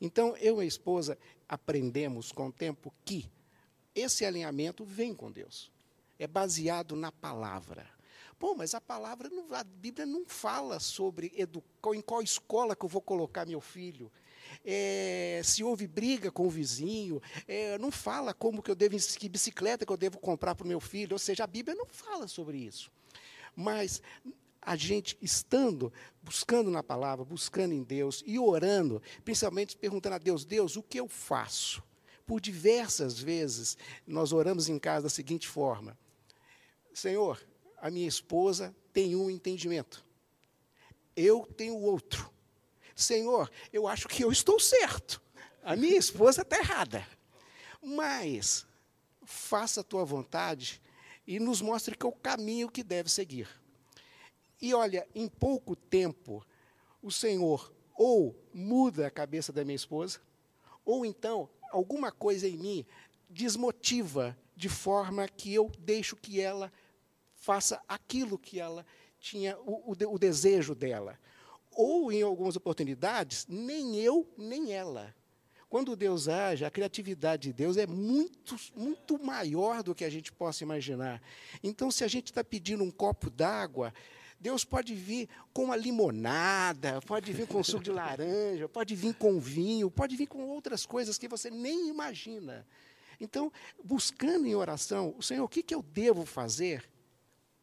Então, eu e a esposa aprendemos com o tempo que esse alinhamento vem com Deus. É baseado na palavra. Pô, mas a palavra, não, a Bíblia não fala sobre em qual escola que eu vou colocar meu filho. É, se houve briga com o vizinho, é, não fala como que eu devo, que bicicleta que eu devo comprar para o meu filho. Ou seja, a Bíblia não fala sobre isso. Mas a gente estando, buscando na palavra, buscando em Deus e orando, principalmente perguntando a Deus: Deus, o que eu faço? Por diversas vezes, nós oramos em casa da seguinte forma: Senhor, a minha esposa tem um entendimento, eu tenho outro. Senhor, eu acho que eu estou certo, a minha esposa está errada. Mas, faça a tua vontade e nos mostre que é o caminho que deve seguir. E olha, em pouco tempo, o Senhor ou muda a cabeça da minha esposa, ou então alguma coisa em mim desmotiva de forma que eu deixo que ela faça aquilo que ela tinha, o, o, o desejo dela. Ou, em algumas oportunidades, nem eu, nem ela. Quando Deus age, a criatividade de Deus é muito, muito maior do que a gente possa imaginar. Então, se a gente está pedindo um copo d'água, Deus pode vir com uma limonada, pode vir com suco de laranja, pode vir com vinho, pode vir com outras coisas que você nem imagina. Então, buscando em oração, o Senhor, o que, que eu devo fazer?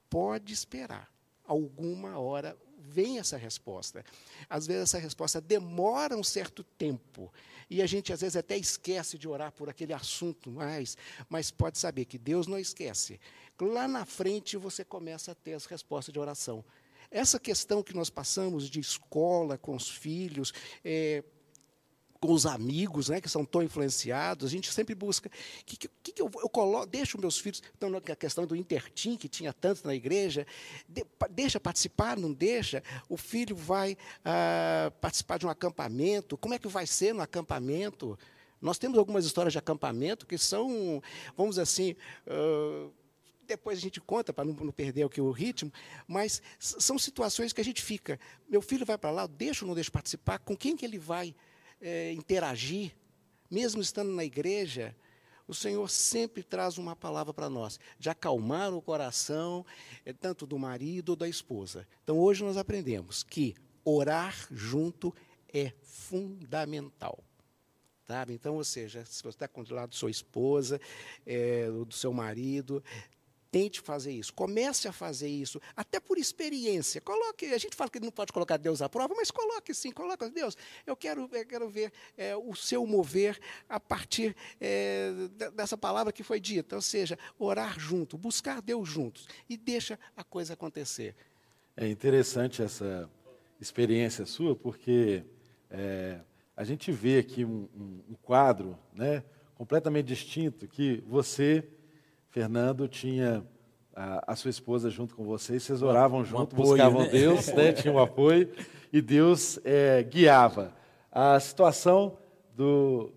Pode esperar. Alguma hora vem essa resposta. Às vezes essa resposta demora um certo tempo. E a gente às vezes até esquece de orar por aquele assunto mais, mas pode saber que Deus não esquece. Lá na frente você começa a ter as respostas de oração. Essa questão que nós passamos de escola com os filhos, é, com os amigos, né, que são tão influenciados, a gente sempre busca. Que, que, que, eu, eu coloco, deixo meus filhos. Então, a questão do intertim, que tinha tanto na igreja, de, deixa participar, não deixa? O filho vai ah, participar de um acampamento, como é que vai ser no acampamento? Nós temos algumas histórias de acampamento que são, vamos assim. Uh, depois a gente conta para não, não, perder o, o ritmo, mas são situações que a gente fica. Meu filho vai para lá, deixa ou não deixa participar? Com quem que ele vai? é, interagir, mesmo estando na igreja, o Senhor sempre traz uma palavra para nós, de acalmar o coração, é, tanto do marido ou da esposa. Então, hoje nós aprendemos que orar junto é fundamental. Sabe? Então, ou seja, se você está do lado da sua esposa, é, do seu marido, Tente fazer isso. Comece a fazer isso, até por experiência. Coloque. A gente fala que não pode colocar Deus à prova, mas coloque sim, coloque Deus. Eu quero, eu quero ver é, o seu mover a partir é, dessa palavra que foi dita, ou seja, orar junto, buscar Deus juntos e deixa a coisa acontecer. É interessante essa experiência sua, porque é, a gente vê aqui um, um, um quadro, né, completamente distinto que você Fernando tinha a, a, sua esposa junto com vocês, vocês oravam um, junto, apoio, buscavam né? Deus, né? tinha um apoio, e Deus é, guiava. A situação do,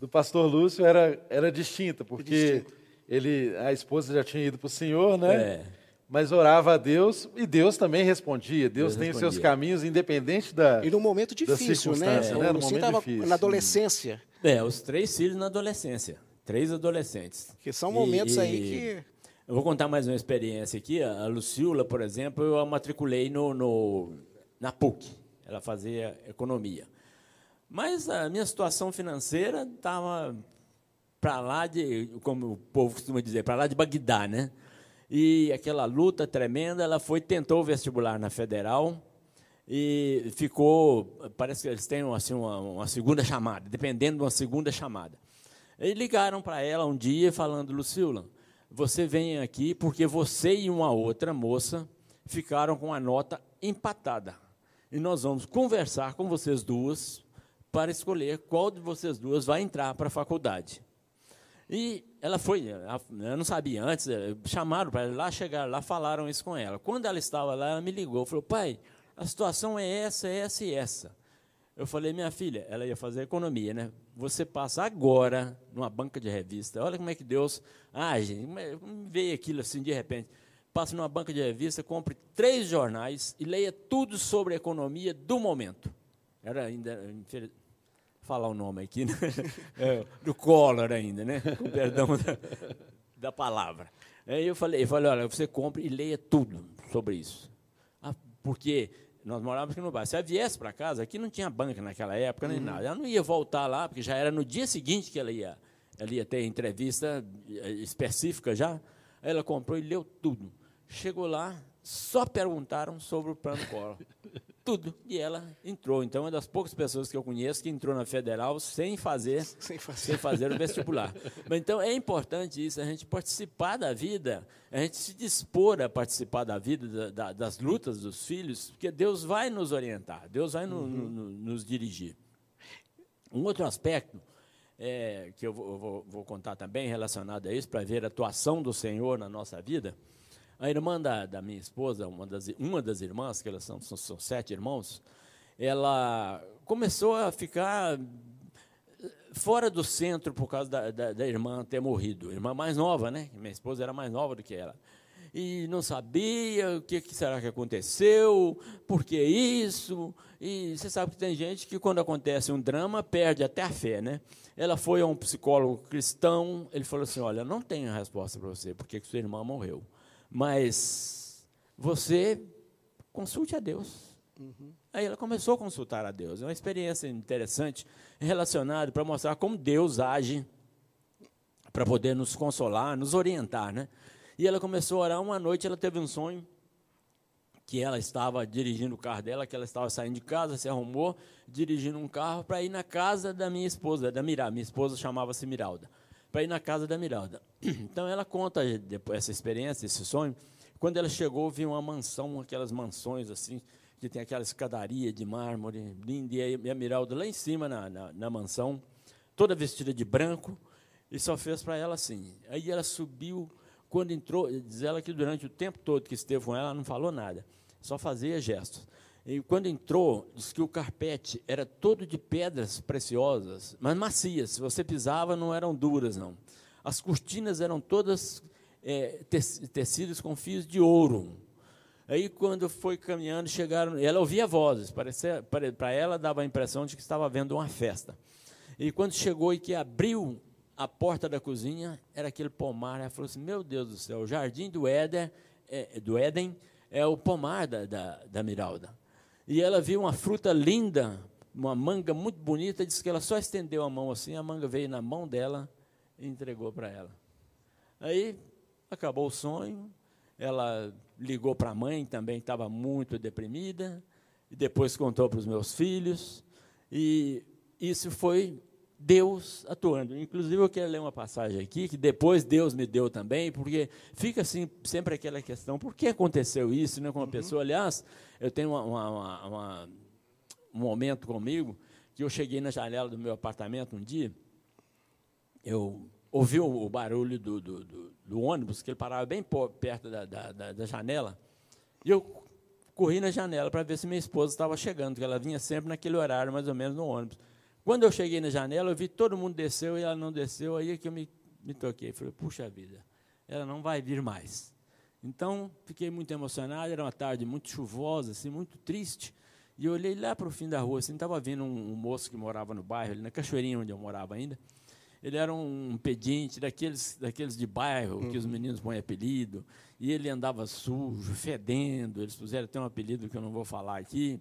do pastor Lúcio era, era distinta, porque ele, a esposa já tinha ido para o Senhor, né? É. Mas orava a Deus e Deus também respondia. Deus, Deus tem respondia. seus caminhos, independente da. E num momento difícil, né? né? No momento difícil. Na adolescência. É, os três filhos na adolescência. Três adolescentes. Que são momentos e, aí que. Eu vou contar mais uma experiência aqui. A Lucila, por exemplo, eu a matriculei no, no, na PUC. Ela fazia economia. Mas a minha situação financeira estava para lá de, como o povo costuma dizer, para lá de Bagdá, né? E aquela luta tremenda, ela foi, tentou o vestibular na Federal e ficou, parece que eles têm assim, uma, uma segunda chamada, dependendo de uma segunda chamada. E ligaram para ela um dia falando, Lucila, você vem aqui porque você e uma outra moça ficaram com a nota empatada. E nós vamos conversar com vocês duas para escolher qual de vocês duas vai entrar para a faculdade. E ela foi, eu não sabia antes, eh, chamaram para ela lá, chegaram lá, falaram isso com ela. Quando ela estava lá, ela me ligou, falou, pai, a situação é essa, essa e essa. Eu falei, minha filha, ela ia fazer economia, né? Você passa agora numa banca de revista. Olha como é que Deus age. Veio aquilo assim de repente. Passa numa banca de revista, compre três jornais e leia tudo sobre a economia do momento. Era ainda. Falar o nome aqui, né? É, <laughs> do Collor ainda, né? Com perdão da, da palavra. Aí eu falei, eu falei, olha, você compre e leia tudo sobre isso. Ah, porque nós morávamos aqui no bairro. Se ela viesse para casa, aqui não tinha banca naquela época, nem uhum. nada. Ela não ia voltar lá, porque já era no dia seguinte que ela ia, ela ia ter entrevista eh, específica já. Aí ela comprou e leu tudo. Chegou lá, só perguntaram sobre o plano Collor. <laughs> Tudo. E ela entrou. Então, é uma das poucas pessoas que eu conheço que entrou na federal sem fazer, <laughs> sem fazer. Sem fazer o vestibular. Mas, então, é importante isso, a gente participar da vida, a gente se dispor a participar da vida, da, da, das lutas dos filhos, porque Deus vai nos orientar, Deus vai no, uhum. no, nos dirigir. Um outro aspecto é, que eu vou, vou, contar também relacionado a isso, para ver a atuação do Senhor na nossa vida, a irmã da, da minha esposa, uma das, uma das irmãs, que elas são, são, são sete irmãos, ela começou a ficar fora do centro por causa da, da, da, irmã ter morrido. Irmã mais nova, né? Minha esposa era mais nova do que ela. E não sabia o que, que será que aconteceu, por que isso. E você sabe que tem gente que, quando acontece um drama, perde até a fé, né? Ela foi a um psicólogo cristão, ele falou assim: Olha, não tenho resposta para você, porque que sua irmã morreu. Mas você consulte a Deus. Uhum. Aí ela começou a consultar a Deus. É uma experiência interessante relacionada para mostrar como Deus age para poder nos consolar, nos orientar, né? E ela começou a orar. Uma noite ela teve um sonho que ela estava dirigindo o carro dela, que ela estava saindo de casa, se arrumou, dirigindo um carro para ir na casa da minha esposa, da Miralda. Minha esposa chamava-se Miralda para ir na casa da Miralda. <clears throat> Então ela conta depois essa experiência, esse sonho. Quando ela chegou, viu uma mansão, aquelas mansões assim, que tem aquela escadaria de mármore, linda, e a Miralda lá em cima na, na, na mansão, toda vestida de branco, e só fez para ela assim. Aí ela subiu, quando entrou, diz ela que durante o tempo todo que esteve com ela, ela não falou nada, só fazia gestos. E quando entrou, disse que o carpete era todo de pedras preciosas, mas macias. Se você pisava, não eram duras, não. As cortinas eram todas é, tecidas com fios de ouro. Aí, quando foi caminhando, chegaram. Ela ouvia vozes, para ela dava a impressão de que estava vendo uma festa. E quando chegou e que abriu a porta da cozinha, era aquele pomar. Ela falou assim: Meu Deus do céu, o jardim do Éden é, do Éden é o pomar da, da, da Miralda e ela viu uma fruta linda, uma manga muito bonita, disse que ela só estendeu a mão assim, a manga veio na mão dela e entregou para ela. Aí acabou o sonho, ela ligou para a mãe, também estava muito deprimida, e depois contou para os meus filhos, e isso foi Deus atuando. Inclusive, eu quero ler uma passagem aqui, que depois Deus me deu também, porque fica assim, sempre aquela questão, por que aconteceu isso né, com uma uhum. pessoa? Aliás, eu tenho uma, uma, uma, um momento comigo, que eu cheguei na janela do meu apartamento um dia, eu ouvi o, barulho do, do, do, do ônibus, que ele parava bem perto da, da, da, janela, e eu corri na janela para ver se minha esposa estava chegando, porque ela vinha sempre naquele horário, mais ou menos, no ônibus. Quando eu cheguei na janela, eu vi todo mundo desceu e ela não desceu, aí é que eu me, me toquei. Falei, puxa vida, ela não vai vir mais. Então, fiquei muito emocionado, era uma tarde muito chuvosa, assim, muito triste. E eu olhei lá para o fim da rua, assim, estava vendo um, um, moço que morava no bairro, ali na Cachoeirinha, onde eu morava ainda. Ele era um pedinte daqueles, daqueles de bairro, uhum. que os uhum. meninos põem apelido. E ele andava sujo, fedendo. Eles puseram até um apelido que eu não vou falar aqui.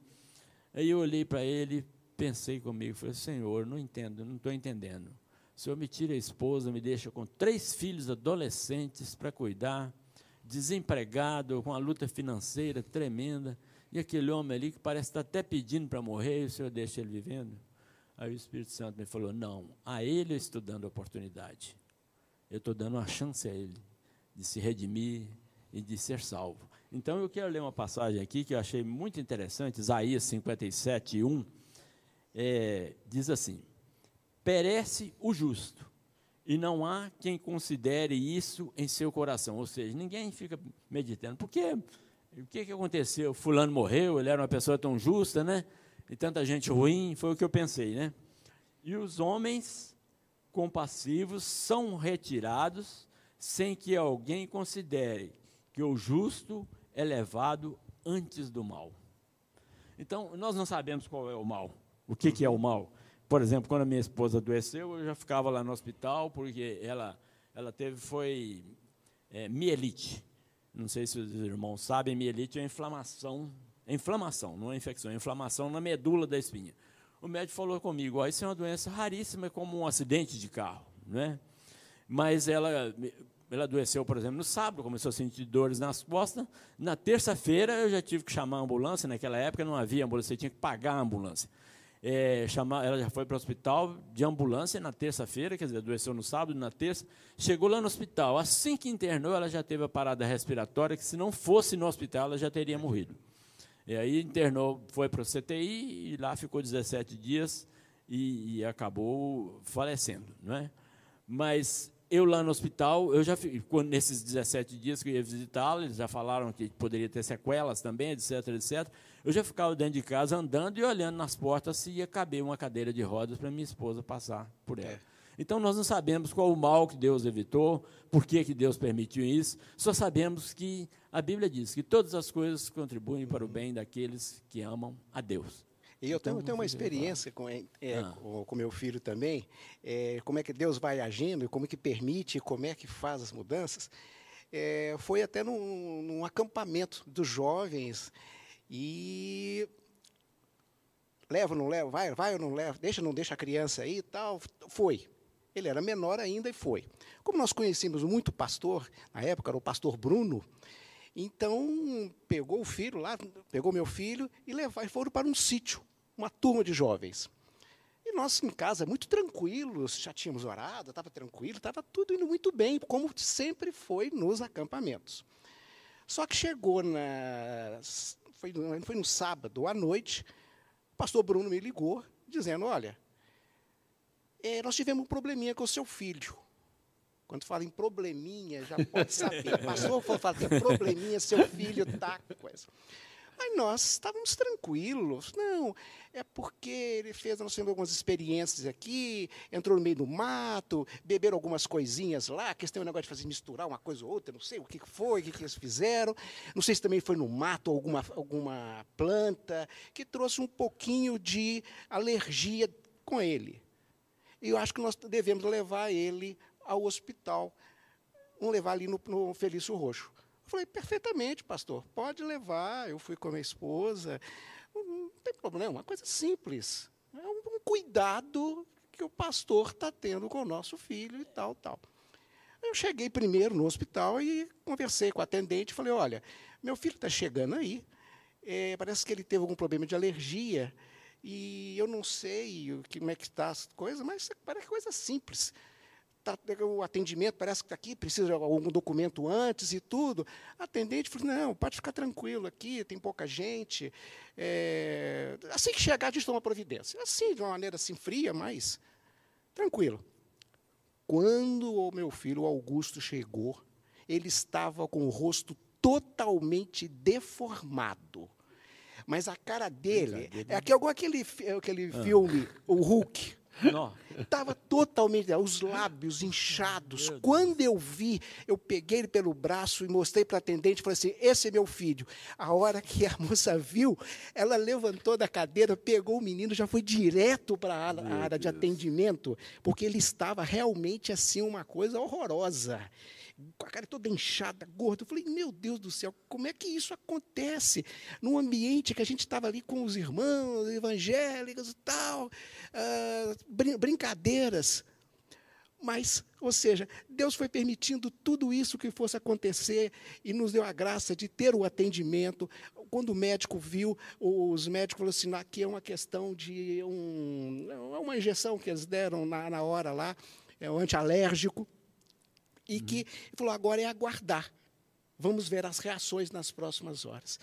Aí eu olhei para ele, pensei comigo, falei, Senhor, não entendo, não estou entendendo. O Senhor me tira a esposa, me deixa com três filhos adolescentes para cuidar, desempregado, com uma luta financeira tremenda, e aquele homem ali que parece estar até pedindo para morrer, e o Senhor deixa ele vivendo. Aí o Espírito Santo me falou: não, a ele eu estou dando oportunidade. Eu estou dando uma chance a ele de se redimir e de ser salvo. Então eu quero ler uma passagem aqui que eu achei muito interessante, Isaías 57, 1 é, diz assim: perece o justo, e não há quem considere isso em seu coração. Ou seja, ninguém fica meditando. Por quê? O que, que aconteceu? Fulano morreu, ele era uma pessoa tão justa, né? E tanta gente ruim, foi o que eu pensei, né? E os homens compassivos são retirados sem que alguém considere que o justo é levado antes do mal. Então, nós não sabemos qual é o mal. O que, que é o mal? Por exemplo, quando a minha esposa adoeceu, eu já ficava lá no hospital, porque ela, ela teve, foi é, mielite. Não sei se os irmãos sabem, mielite é inflamação, é inflamação, não é infecção, é inflamação na medula da espinha. O médico falou comigo, isso é uma doença raríssima, é como um acidente de carro, né? Mas ela ele adoeceu, por exemplo, no sábado, começou a sentir dores nas costas. Na terça-feira eu já tive que chamar a ambulância. Naquela época não havia ambulância, você tinha que pagar a ambulância. É, chamar, ela já foi para o hospital de ambulância na terça-feira, quer dizer, adoeceu no sábado, na terça. Chegou lá no hospital. Assim que internou, ela já teve a parada respiratória, que se não fosse no hospital, ela já teria morrido. E aí internou, foi para o CTI e lá ficou 17 dias e, e acabou falecendo. Não é? Mas eu lá no hospital, eu já quando, nesses 17 dias que eu ia visitá-lo, eles já falaram que poderia ter sequelas também, etc, etc. Eu já ficava dentro de casa andando e olhando nas portas se ia caber uma cadeira de rodas para minha esposa passar por ela. É. Então nós não sabemos qual o mal que Deus evitou, por que, que Deus permitiu isso, só sabemos que a Bíblia diz que todas as coisas contribuem para o bem daqueles que amam a Deus. E eu tenho, tenho uma experiência com, é, ah. com, com, meu filho também, é, como é que Deus vai agindo, como é que permite, como é que faz as mudanças. É, foi até num, num acampamento dos jovens e leva ou não leva, vai, vai ou não leva, deixa ou não deixa a criança aí e tal. Foi. Ele era menor ainda e foi. Como nós conhecíamos muito pastor, na época era o pastor Bruno, então pegou o filho lá, pegou meu filho e levaram, foram para um sítio uma turma de jovens. E nós em casa, muito tranquilos, já tínhamos orado, estava tranquilo, estava tudo indo muito bem, como sempre foi nos acampamentos. Só que chegou na. Foi, foi no sábado à noite, o pastor Bruno me ligou, dizendo: Olha, é, nós tivemos um probleminha com o seu filho. Quando fala em probleminha, já pode saber. O <laughs> pastor falou, tem probleminha, seu filho está com essa. Aí nós estávamos tranquilos. Não, é porque ele fez, nós temos algumas experiências aqui, entrou no meio do mato, beberam algumas coisinhas lá, que eles têm um negócio de fazer misturar uma coisa ou outra, não sei o que foi, o que, que eles fizeram. Não sei se também foi no mato alguma, alguma planta, que trouxe um pouquinho de alergia com ele. E eu acho que nós devemos levar ele ao hospital. Vamos levar ali no, no Felício Roxo. Falei, perfeitamente, pastor, pode levar. Eu fui com a minha esposa. Não tem problema, uma coisa simples. É um, cuidado que o pastor está tendo com o nosso filho e tal, tal. Eu cheguei primeiro no hospital e conversei com a atendente. Falei, olha, meu filho está chegando aí. É, parece que ele teve algum problema de alergia. E eu não sei como é que está as coisas, mas parece coisa simples tá, o atendimento parece que está aqui, precisa de algum documento antes e tudo. A atendente falou, não, pode ficar tranquilo aqui, tem pouca gente. É, assim que chegar, a gente toma providência. Assim, de uma maneira assim, fria, mas tranquilo. Quando o meu filho Augusto chegou, ele estava com o rosto totalmente deformado. Mas a cara dele é aquele, aquele, aquele ah. filme, o Hulk. Estava totalmente, os lábios inchados. Quando eu vi, eu peguei ele pelo braço e mostrei para a atendente e falei assim: esse é meu filho. A hora que a moça viu, ela levantou da cadeira, pegou o menino, já foi direto para a área de atendimento, porque ele estava realmente assim, uma coisa horrorosa com a cara toda inchada, gorda. Eu falei, meu Deus do céu, como é que isso acontece num ambiente que a gente estava ali com os irmãos evangélicos e tal, uh, brincadeiras. Mas, ou seja, Deus foi permitindo tudo isso que fosse acontecer e nos deu a graça de ter o atendimento. Quando o médico viu, os médicos falaram assim: aqui é uma questão de um, é uma injeção que eles deram na, na hora lá, é um antialérgico e uhum. que falou: agora é aguardar. Vamos ver as reações nas próximas horas.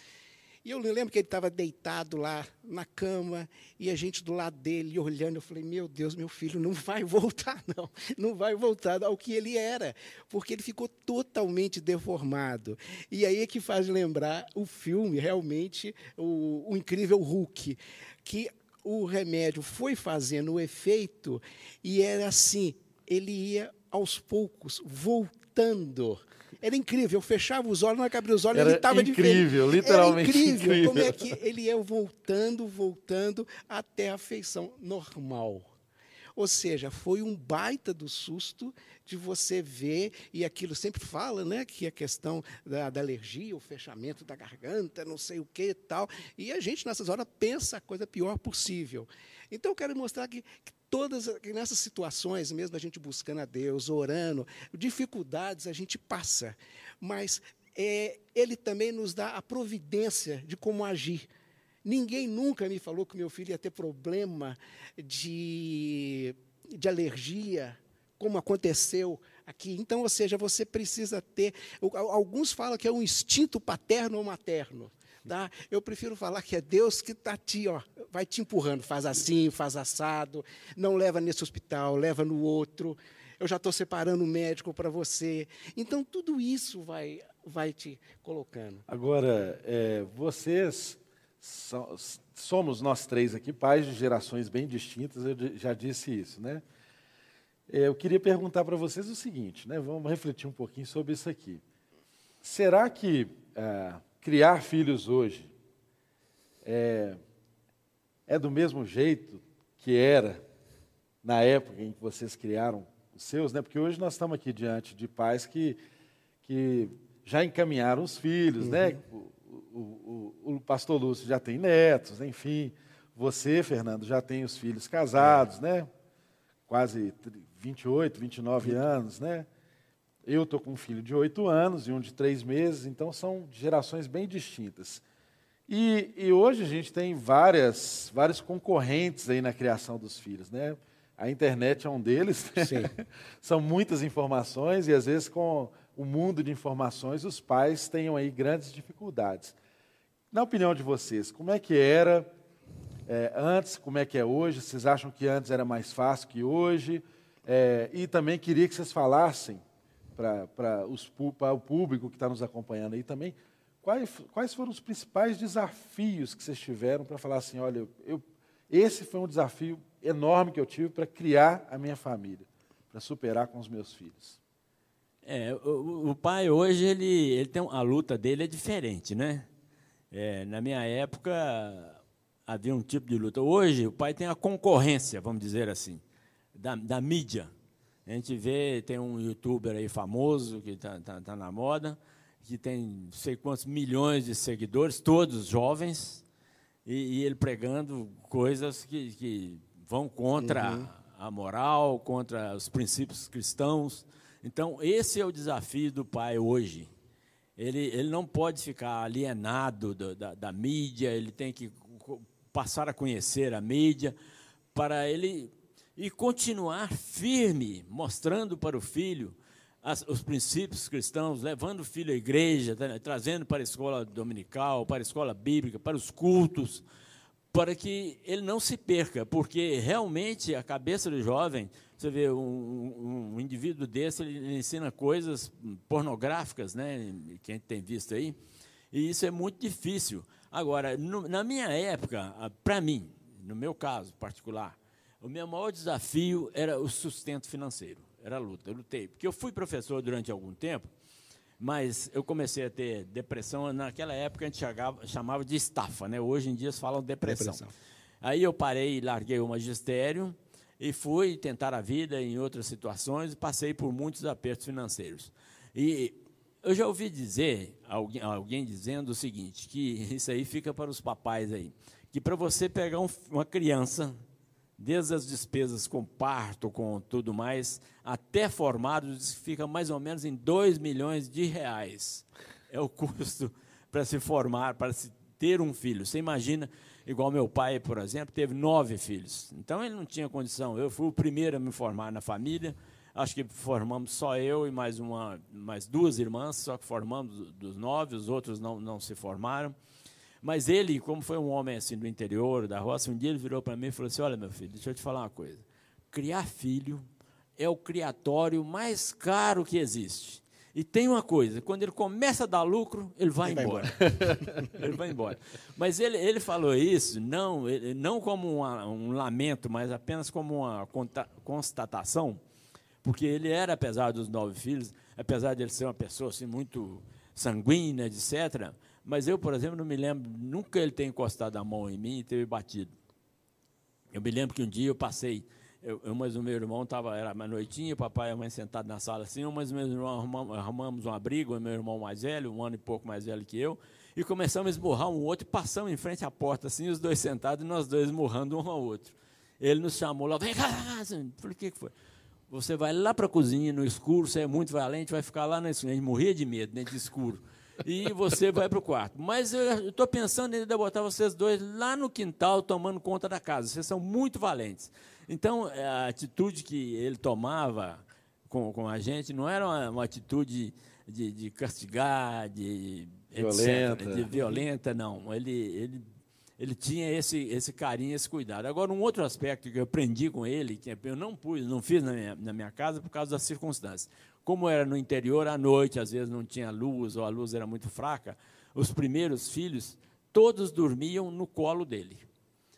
E eu lembro que ele estava deitado lá na cama e a gente do lado dele olhando. Eu falei: Meu Deus, meu filho não vai voltar, não. Não vai voltar ao que ele era, porque ele ficou totalmente deformado. E aí é que faz lembrar o filme, realmente, o, o Incrível Hulk, que o remédio foi fazendo o efeito e era assim: ele ia aos poucos, voltando. Era incrível, eu fechava os olhos, não abria os olhos, Era ele estava incrível, literalmente Era incrível, incrível. como é que ele ia voltando, voltando até a feição normal. Ou seja, foi um baita do susto de você ver, e aquilo sempre fala, né, que a questão da, da alergia, o fechamento da garganta, não sei o que e tal, e a gente nessas horas pensa a coisa pior possível. Então eu quero mostrar que, que todas nessas situações, mesmo a gente buscando a Deus, orando, dificuldades a gente passa, mas é, Ele também nos dá a providência de como agir. Ninguém nunca me falou que meu filho ia ter problema de, de alergia, como aconteceu aqui. Então, ou seja, você precisa ter. Alguns falam que é um instinto paterno ou materno. Tá? Eu prefiro falar que é Deus que está te, ó, vai te empurrando, faz assim, faz assado, não leva nesse hospital, leva no outro. Eu já estou separando o médico para você. Então tudo isso vai, vai te colocando. Agora, é, vocês somos nós três aqui pais de gerações bem distintas. Eu já disse isso, né? É, eu queria perguntar para vocês o seguinte, né? Vamos refletir um pouquinho sobre isso aqui. Será que é, criar filhos hoje é, é do mesmo jeito que era na época em que vocês criaram os seus, né? Porque hoje nós estamos aqui diante de pais que, que já encaminharam os filhos, né? uhum. né? O, o, o, pastor Lúcio já tem netos, enfim. Você, Fernando, já tem os filhos casados, é. né? Quase 28, 29 anos, né? Eu estou com um filho de oito anos e um de três meses, então são gerações bem distintas. E, e, hoje a gente tem várias, vários concorrentes aí na criação dos filhos, né? A internet é um deles. Né? <laughs> São muitas informações e às vezes com o mundo de informações os pais tenham aí grandes dificuldades. Na opinião de vocês, como é que era é, antes, como é que é hoje? Vocês acham que antes era mais fácil que hoje? É, e também queria que vocês falassem para o público que está nos acompanhando aí também, quais, quais foram os principais desafios que vocês tiveram para falar assim, olha, eu, esse foi um desafio enorme que eu tive para criar a minha família, para superar com os meus filhos. É, o, o, pai hoje ele, ele tem a luta dele é diferente, né? É, na minha época havia um tipo de luta. Hoje o pai tem a concorrência, vamos dizer assim, da, da mídia. A gente vê, tem um youtuber aí famoso, que está tá, tá na moda, que tem não sei quantos milhões de seguidores, todos jovens, e, e ele pregando coisas que, que vão contra uhum. a moral, contra os princípios cristãos. Então, esse é o desafio do pai hoje. Ele, ele não pode ficar alienado da, da, da mídia, ele tem que passar a conhecer a mídia, para ele e continuar firme, mostrando para o filho as, os princípios cristãos, levando o filho à igreja, trazendo para a escola dominical, para a escola bíblica, para os cultos, para que ele não se perca, porque realmente a cabeça do jovem, você vê, um, um, indivíduo desse, ele, ensina coisas pornográficas, né, que a gente tem visto aí, e isso é muito difícil. Agora, no, na minha época, para mim, no meu caso particular, o meu maior desafio era o sustento financeiro, era a luta. Eu lutei, porque eu fui professor durante algum tempo, mas eu comecei a ter depressão. Naquela época a gente chamava, chamava de estafa, né? Hoje em dia se falam depressão. depressão. Aí eu parei e larguei o magistério e fui tentar a vida em outras situações e passei por muitos apertos financeiros. E eu já ouvi dizer, alguém, alguém dizendo o seguinte, que isso aí fica para os papais aí, que para você pegar um, uma criança desde as despesas com parto, com tudo mais, até formado, fica mais ou menos em 2 milhões de reais. É o custo para se formar, para se ter um filho. Você imagina, igual meu pai, por exemplo, teve nove filhos. Então ele não tinha condição. Eu fui o primeiro a me formar na família. Acho que formamos só eu e mais uma, mais duas irmãs, só que formamos dos nove, os outros não, não se formaram. Mas ele, como foi um homem assim do interior, da roça, um dia ele virou para mim e falou assim: Olha, meu filho, deixa eu te falar uma coisa. Criar filho é o criatório mais caro que existe. E tem uma coisa, quando ele começa a dar lucro, ele vai ele embora. Vai embora. <laughs> ele vai embora. Mas ele, ele falou isso não, não como uma, um lamento, mas apenas como uma constatação, porque ele era, apesar dos nove filhos, apesar de ele ser uma pessoa assim, muito sanguínea, etc., mas eu, por exemplo, não me lembro, nunca ele ter encostado a mão em mim e ter me batido. Eu me lembro que um dia eu passei, eu, eu mas o meu irmão estava, era uma noitinha, papai e a mãe sentados na sala assim, eu mas meu irmão arrumamos, arrumamos um abrigo, o meu irmão mais velho, um ano e pouco mais velho que eu, e começamos a esmurrar um outro e passamos em frente à porta, assim, os dois sentados e nós dois esmurrando um ao outro. ele nos chamou lá, vem cá, assim, falei, o que foi? Você vai lá para a cozinha no escuro, você é muito valente, vai ficar lá no escuro. A gente morria de medo, dentro de escuro. E você vai para o quarto. Mas eu estou pensando em botar vocês dois lá no quintal, tomando conta da casa. Vocês são muito valentes. Então, é, a atitude que ele tomava com, com a gente não era uma, uma atitude de, de, castigar, de violenta. Etc, de violenta, não. Ele, ele ele tinha esse, esse carinho, esse cuidado. Agora, um outro aspecto que eu aprendi com ele, que eu não pus, não fiz na minha, na minha casa por causa das circunstâncias. Como era no interior, à noite, às vezes não tinha luz, ou a luz era muito fraca, os primeiros filhos, todos dormiam no colo dele.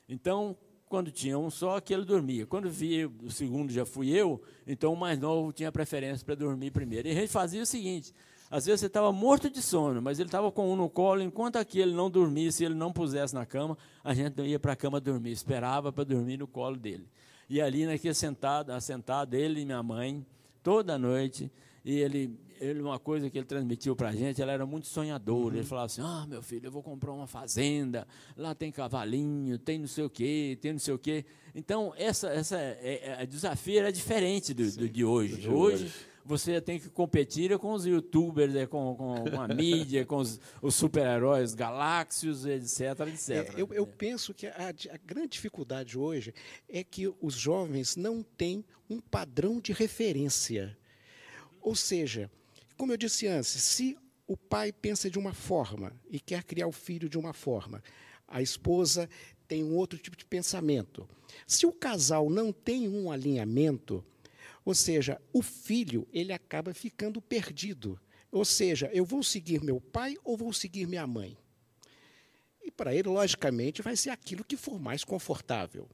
Então, quando tinha um só, que ele dormia. Quando via o segundo já fui eu, então o mais novo tinha preferência para dormir primeiro. E a gente fazia o seguinte: às vezes você estava morto de sono, mas ele estava com um no colo, enquanto aquele não dormisse, ele não pusesse na cama, a gente não ia para a cama dormir, esperava para dormir no colo dele. E ali naquele sentado, assentado, ele e minha mãe, toda noite, e ele, ele uma coisa que ele transmitiu para a gente, ela era muito sonhadora. Uhum. Ele falava assim: Ah, meu filho, eu vou comprar uma fazenda, lá tem cavalinho, tem não sei o quê, tem não sei o quê. Então, essa, essa é, é, desafio era diferente do, do. De hoje, hoje você tem que competir com os youtubers, com, com, com a <laughs> mídia, com os, os super-heróis galáxios, etc, etc. É, eu, eu, penso que a, a, grande dificuldade hoje é que os jovens não têm um padrão de referência. Ou seja, como eu disse antes, se o pai pensa de uma forma e quer criar o filho de uma forma, a esposa tem um outro tipo de pensamento. Se o casal não tem um alinhamento, ou seja, o filho, ele acaba ficando perdido. Ou seja, eu vou seguir meu pai ou vou seguir minha mãe? E para ele, logicamente, vai ser aquilo que for mais confortável.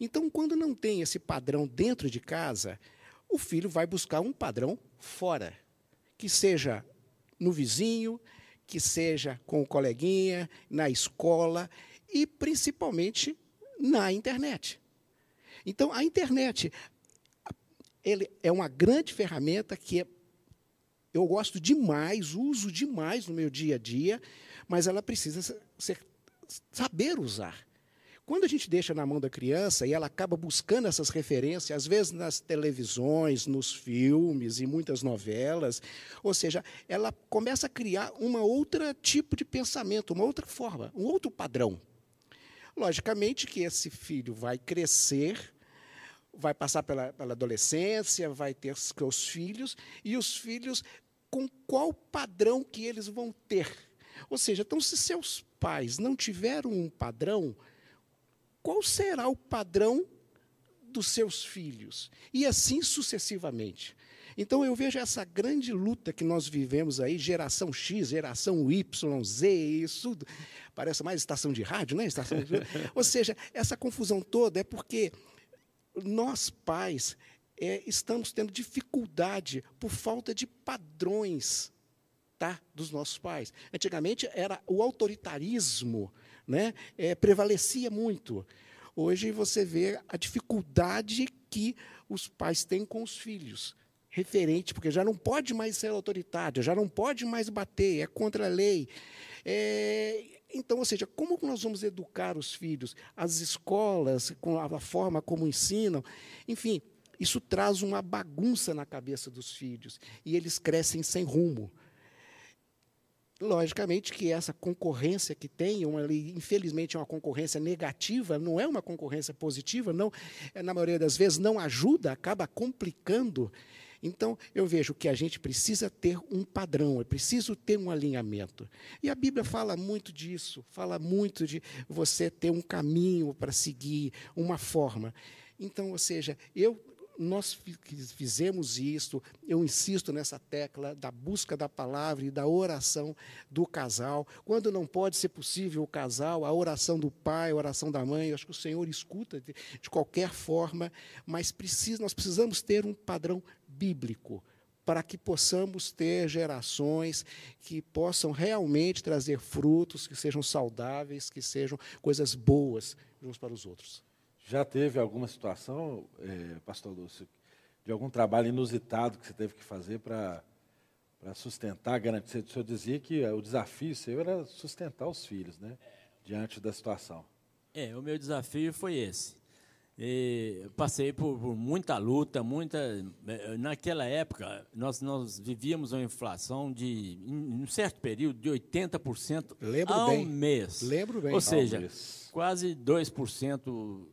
Então, quando não tem esse padrão dentro de casa, o filho vai buscar um padrão fora, que seja no vizinho, que seja com o coleguinha, na escola e principalmente na internet. Então, a internet, ele é uma grande ferramenta que é, eu gosto demais, uso demais no meu dia a dia, mas ela precisa ser, saber usar. Quando a gente deixa na mão da criança e ela acaba buscando essas referências, às vezes nas televisões, nos filmes e muitas novelas, ou seja, ela começa a criar uma outra tipo de pensamento, uma outra forma, um outro padrão. Logicamente que esse filho vai crescer vai passar pela, pela adolescência, vai ter seus filhos, e os filhos, com qual padrão que eles vão ter? Ou seja, então, se seus pais não tiveram um padrão, qual será o padrão dos seus filhos? E assim sucessivamente. Então eu vejo essa grande luta que nós vivemos aí, geração X, geração Y, Z, isso parece mais estação de rádio, né? Estação de... <laughs> Ou seja, essa confusão toda é porque nós pais é, estamos tendo dificuldade por falta de padrões tá, dos nossos pais. Antigamente era o autoritarismo, né, é, prevalecia muito. Hoje você vê a dificuldade que os pais têm com os filhos, referente, porque já não pode mais ser autoritário, já não pode mais bater, é contra a lei. É, então, ou seja, como nós vamos educar os filhos? As escolas, com a forma como ensinam, enfim, isso traz uma bagunça na cabeça dos filhos e eles crescem sem rumo. Logicamente que essa concorrência que tem, uma, infelizmente é uma concorrência negativa, não é uma concorrência positiva, não, na maioria das vezes não ajuda, acaba complicando. Então, eu vejo que a gente precisa ter um padrão, é preciso ter um alinhamento. E a Bíblia fala muito disso, fala muito de você ter um caminho para seguir, uma forma. Então, ou seja, eu nós fizemos isso, eu insisto nessa tecla da busca da palavra e da oração do casal. Quando não pode ser possível o casal, a oração do pai, a oração da mãe, eu acho que o Senhor escuta de, de qualquer forma, mas precisa, nós precisamos ter um padrão bíblico para que possamos ter gerações que possam realmente trazer frutos, que sejam saudáveis, que sejam coisas boas uns para os outros. Já teve alguma situação, é, pastor Lúcio, de algum trabalho inusitado que você teve que fazer para sustentar, garantir? O senhor dizia que o desafio seu era sustentar os filhos, né? Diante da situação. É, o meu desafio foi esse. E passei por, por, muita luta, muita. Eh, naquela época, nós, nós vivíamos uma inflação de, em um certo período, de 80% Lembro ao bem. mês. Lembro bem. Ou seja, mês. quase 2%.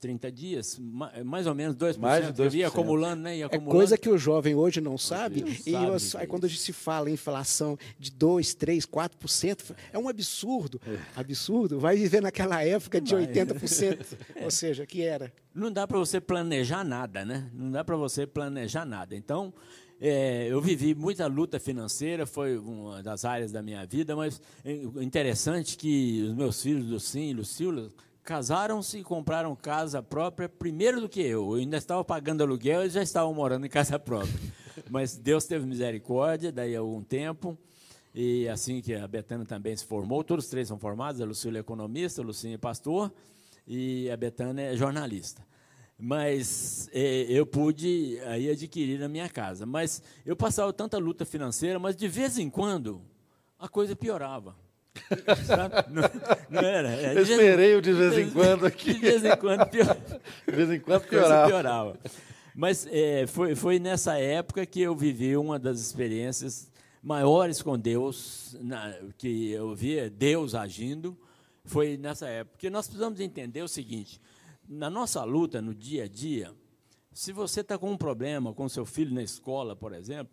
30 dias, mais ou menos 2%. Mais de 2%. Eu ia acumulando, né? Ia É acumulando. coisa que o jovem hoje não sabe. não e sabe é aí quando a gente se fala em inflação de 2, 3, 4%, é um absurdo. Absurdo. Vai viver naquela época de 80%. <laughs> Ou seja, que era. não dá para você planejar nada, né? Não dá para você planejar nada. Então, é, eu vivi muita luta financeira, foi uma das áreas da minha vida, mas é interessante que os meus filhos, Lucim e Lucila, casaram-se e compraram casa própria primeiro do que eu. Eu ainda estava pagando aluguel e já estavam morando em casa própria. <laughs> Mas Deus teve misericórdia, daí a algum tempo, e assim que a Betânia também se formou, todos os três são formados, a Lucília é economista, a Lucinha é pastor, e a Betânia é jornalista. Mas eh, eu pude aí adquirir a minha casa. Mas eu passava tanta luta financeira, mas de vez em quando a coisa piorava. Não, não era? Eu de vez- esperei de vez em quando <laughs> aqui. De vez em quando piorava De vez em quando piorava. piorava. Mas é, foi, foi nessa época que eu vivi uma das experiências maiores com Deus, na- que eu via Deus agindo, foi nessa época. Porque nós precisamos entender o seguinte: na nossa luta, no dia a dia, se você está com um problema com seu filho na escola, por exemplo,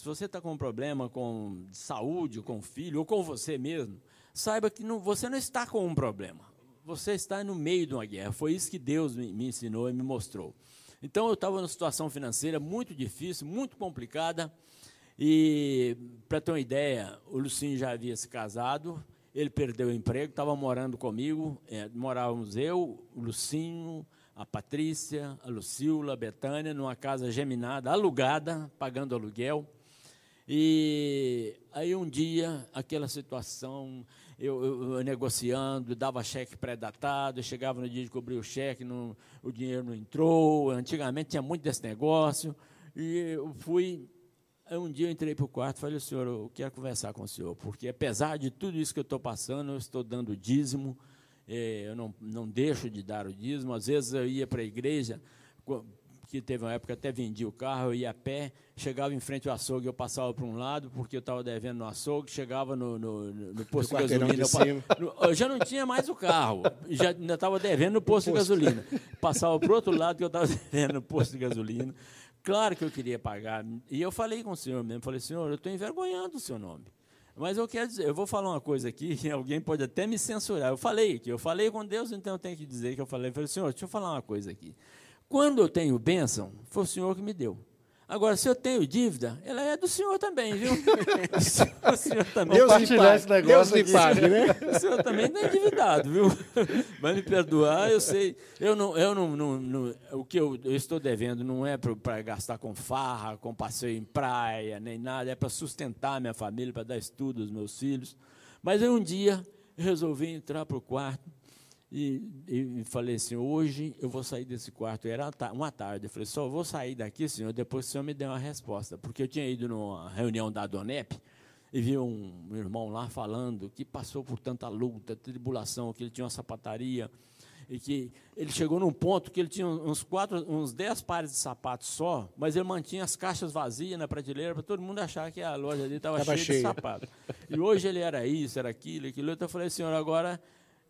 se você está com um problema com saúde, com o filho, ou com você mesmo, saiba que não, você não está com um problema. Você está no meio de uma guerra. Foi isso que Deus me, me ensinou e me mostrou. Então, eu estava numa situação financeira muito difícil, muito complicada. E, para ter uma ideia, o Lucinho já havia se casado, ele perdeu o emprego, estava morando comigo, eh, morávamos eu, o Lucinho, a Patrícia, a Lucila, a Betânia, numa casa geminada, alugada, pagando aluguel. E aí um dia, aquela situação, eu, eu- eu negociando, dava cheque pré-datado, chegava no dia de cobrir o cheque, não- o dinheiro não entrou. Antigamente tinha muito desse negócio. E eu fui. Aí um dia eu entrei para o quarto e falei, senhor, eu quero conversar com o senhor, porque apesar de tudo isso que eu estou passando, eu estou dando dízimo, eh, eu não, não deixo de dar o dízimo. Às vezes eu ia para a igreja, que teve uma época até vendi o carro, eu ia a pé, chegava em frente ao açougue, eu passava para um lado, porque eu estava devendo no açougue, chegava no, no, no- no posto de gasolina. de eu, eu já não tinha mais o carro, já ainda estava devendo no posto de gasolina. Passava para o outro lado que eu estava <laughs> devendo no posto de gasolina. Claro que eu queria pagar. E eu falei com o senhor mesmo, falei, senhor, eu estou envergonhando o seu nome. Mas eu quero dizer, eu vou falar uma coisa aqui, que alguém pode até me censurar. Eu falei aqui, eu falei com Deus, então eu tenho que dizer que eu falei. Eu falei, senhor, deixa eu falar uma coisa aqui. Quando eu tenho bênção, foi o senhor que me deu. Agora, se eu tenho dívida, ela é do senhor também, viu? <laughs> o senhor também. Deus me pague, esse negócio Deus me pague, né? O senhor também está endividado, viu? Vai me perdoar, eu sei. Eu não, eu não, não- não- o que eu, eu estou devendo não é para gastar com farra, com passeio em praia, nem nada, é para sustentar minha família, para dar estudo aos meus filhos. Mas aí um dia eu resolvi entrar para o quarto e, e falei assim, hoje eu vou sair desse quarto. Era uma ta- uma tarde. Eu falei, só vou sair daqui, senhor, depois o senhor me der uma resposta. Porque eu tinha ido numa reunião da Donep e vi um irmão lá falando que passou por tanta luta, tribulação, que ele tinha uma sapataria e que ele chegou num ponto que ele tinha uns quatro, uns dez pares de sapatos só, mas ele mantinha as caixas vazias na prateleira para todo mundo achar que a loja dele estava Tava cheia de cheia. sapato. E hoje ele era isso, era aquilo, aquilo. outro. Eu falei, senhor, agora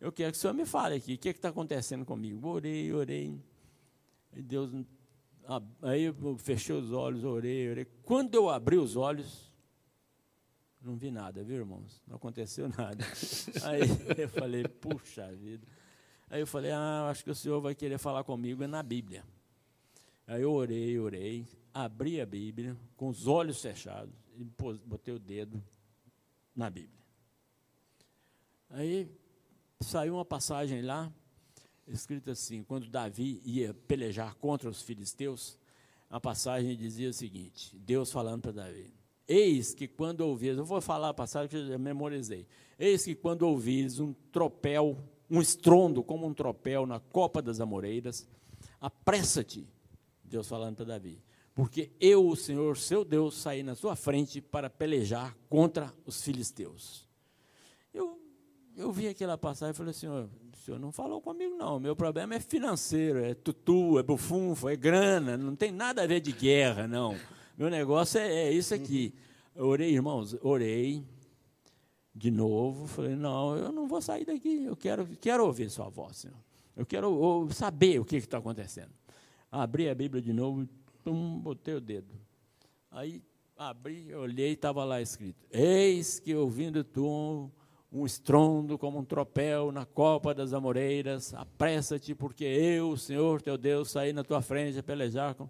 eu quero que o senhor me fale aqui, o que está acontecendo comigo? Orei, orei. Deus. Aí eu fechei os olhos, orei, orei. Quando eu abri os olhos, não vi nada, viu, irmãos? Não aconteceu nada. <laughs> Aí eu falei, puxa vida. Aí eu falei, ah, acho que o senhor vai querer falar comigo é na Bíblia. Aí eu orei, orei, abri a Bíblia, com os olhos fechados, e botei o dedo na Bíblia. Aí saiu uma passagem lá, escrita assim: quando Davi ia pelejar contra os filisteus, a passagem dizia o seguinte: Deus falando para Davi: Eis que quando ouvires, eu vou falar a passagem que eu já memorizei. Eis que quando ouvires um tropel, um estrondo como um tropel na copa das amoreiras, apressa-te, Deus falando para Davi, porque eu, o Senhor, seu Deus, saí na sua frente para pelejar contra os filisteus. Eu vi aquela passagem e falei assim, o senhor não falou comigo, não. Meu problema é financeiro, é tutu, é bufunfo, é grana, não tem nada a ver de guerra, não. Meu negócio é, é isso aqui. Eu orei, irmãos, orei de novo, falei, não, eu não vou sair daqui, eu quero, quero ouvir sua voz, Senhor. Eu quero saber o que está acontecendo. Abri a Bíblia de novo, tum, botei o dedo. Aí abri, olhei, estava lá escrito: Eis que ouvindo tu um estrondo como um tropel na copa das amoreiras, apressa-te, porque eu, Senhor teu Deus, saí na tua frente a pelejar com.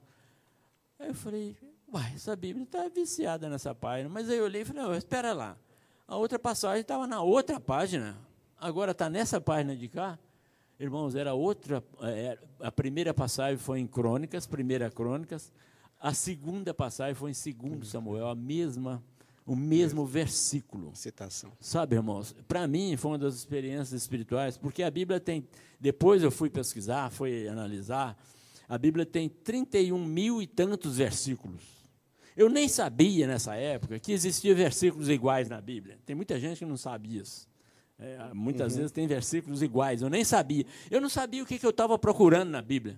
Aí eu falei, uai, essa Bíblia está viciada nessa página. Mas aí eu olhei e falei, oh, espera lá. A outra passagem estava na outra página. Agora está nessa página de cá. Irmãos, era outra. É, a primeira passagem foi em Crônicas, primeira Crônicas. A segunda passagem foi em segundo Samuel, a mesma o mesmo versículo. Citação. Sabe, irmãos, para mim foi uma das experiências espirituais, porque a Bíblia tem, depois eu fui pesquisar, fui analisar, a Bíblia tem 31 mil e tantos versículos. Eu nem sabia nessa época que existia versículos iguais na Bíblia. Tem muita gente que não sabe isso. É, muitas uhum. vezes tem versículos iguais. Eu nem sabia. Eu não sabia o que, que eu estava procurando na Bíblia.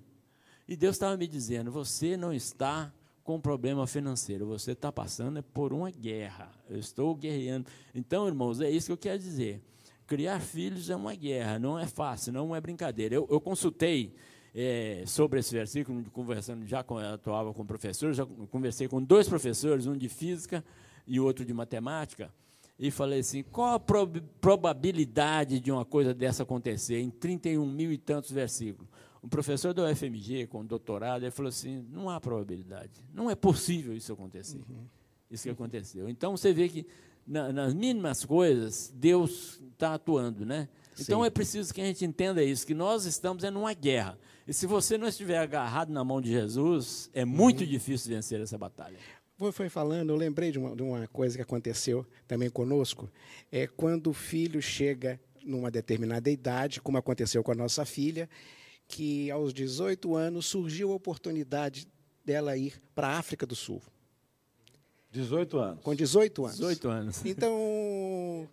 E Deus estava me dizendo: você não está com problema financeiro, você está passando por uma guerra. Eu estou guerreando. Então, irmãos, é isso que eu quero dizer. Criar filhos é uma guerra, não é fácil, não é brincadeira. Eu, eu consultei é, sobre esse versículo, conversando já com, atuava com professores, já conversei com dois professores, um de física e outro de matemática, e falei assim: qual a prob probabilidade de uma coisa dessa acontecer em 31 mil e tantos versículos? Um professor da UFMG, com doutorado, ele falou assim: não há probabilidade, não é possível isso acontecer. Uhum. Isso que aconteceu. Então você vê que na, nas mínimas coisas Deus está atuando, né? Então é preciso que a gente entenda isso, que nós estamos em uma guerra. E se você não estiver agarrado na mão de Jesus, é muito uhum. difícil vencer essa batalha. Foi falando, eu lembrei de uma, de uma coisa que aconteceu também conosco. É quando o filho chega numa determinada idade, como aconteceu com a nossa filha, que aos 18 anos surgiu a oportunidade dela ir para a África do Sul. 18 anos. Com 18 anos. 18 anos. Então,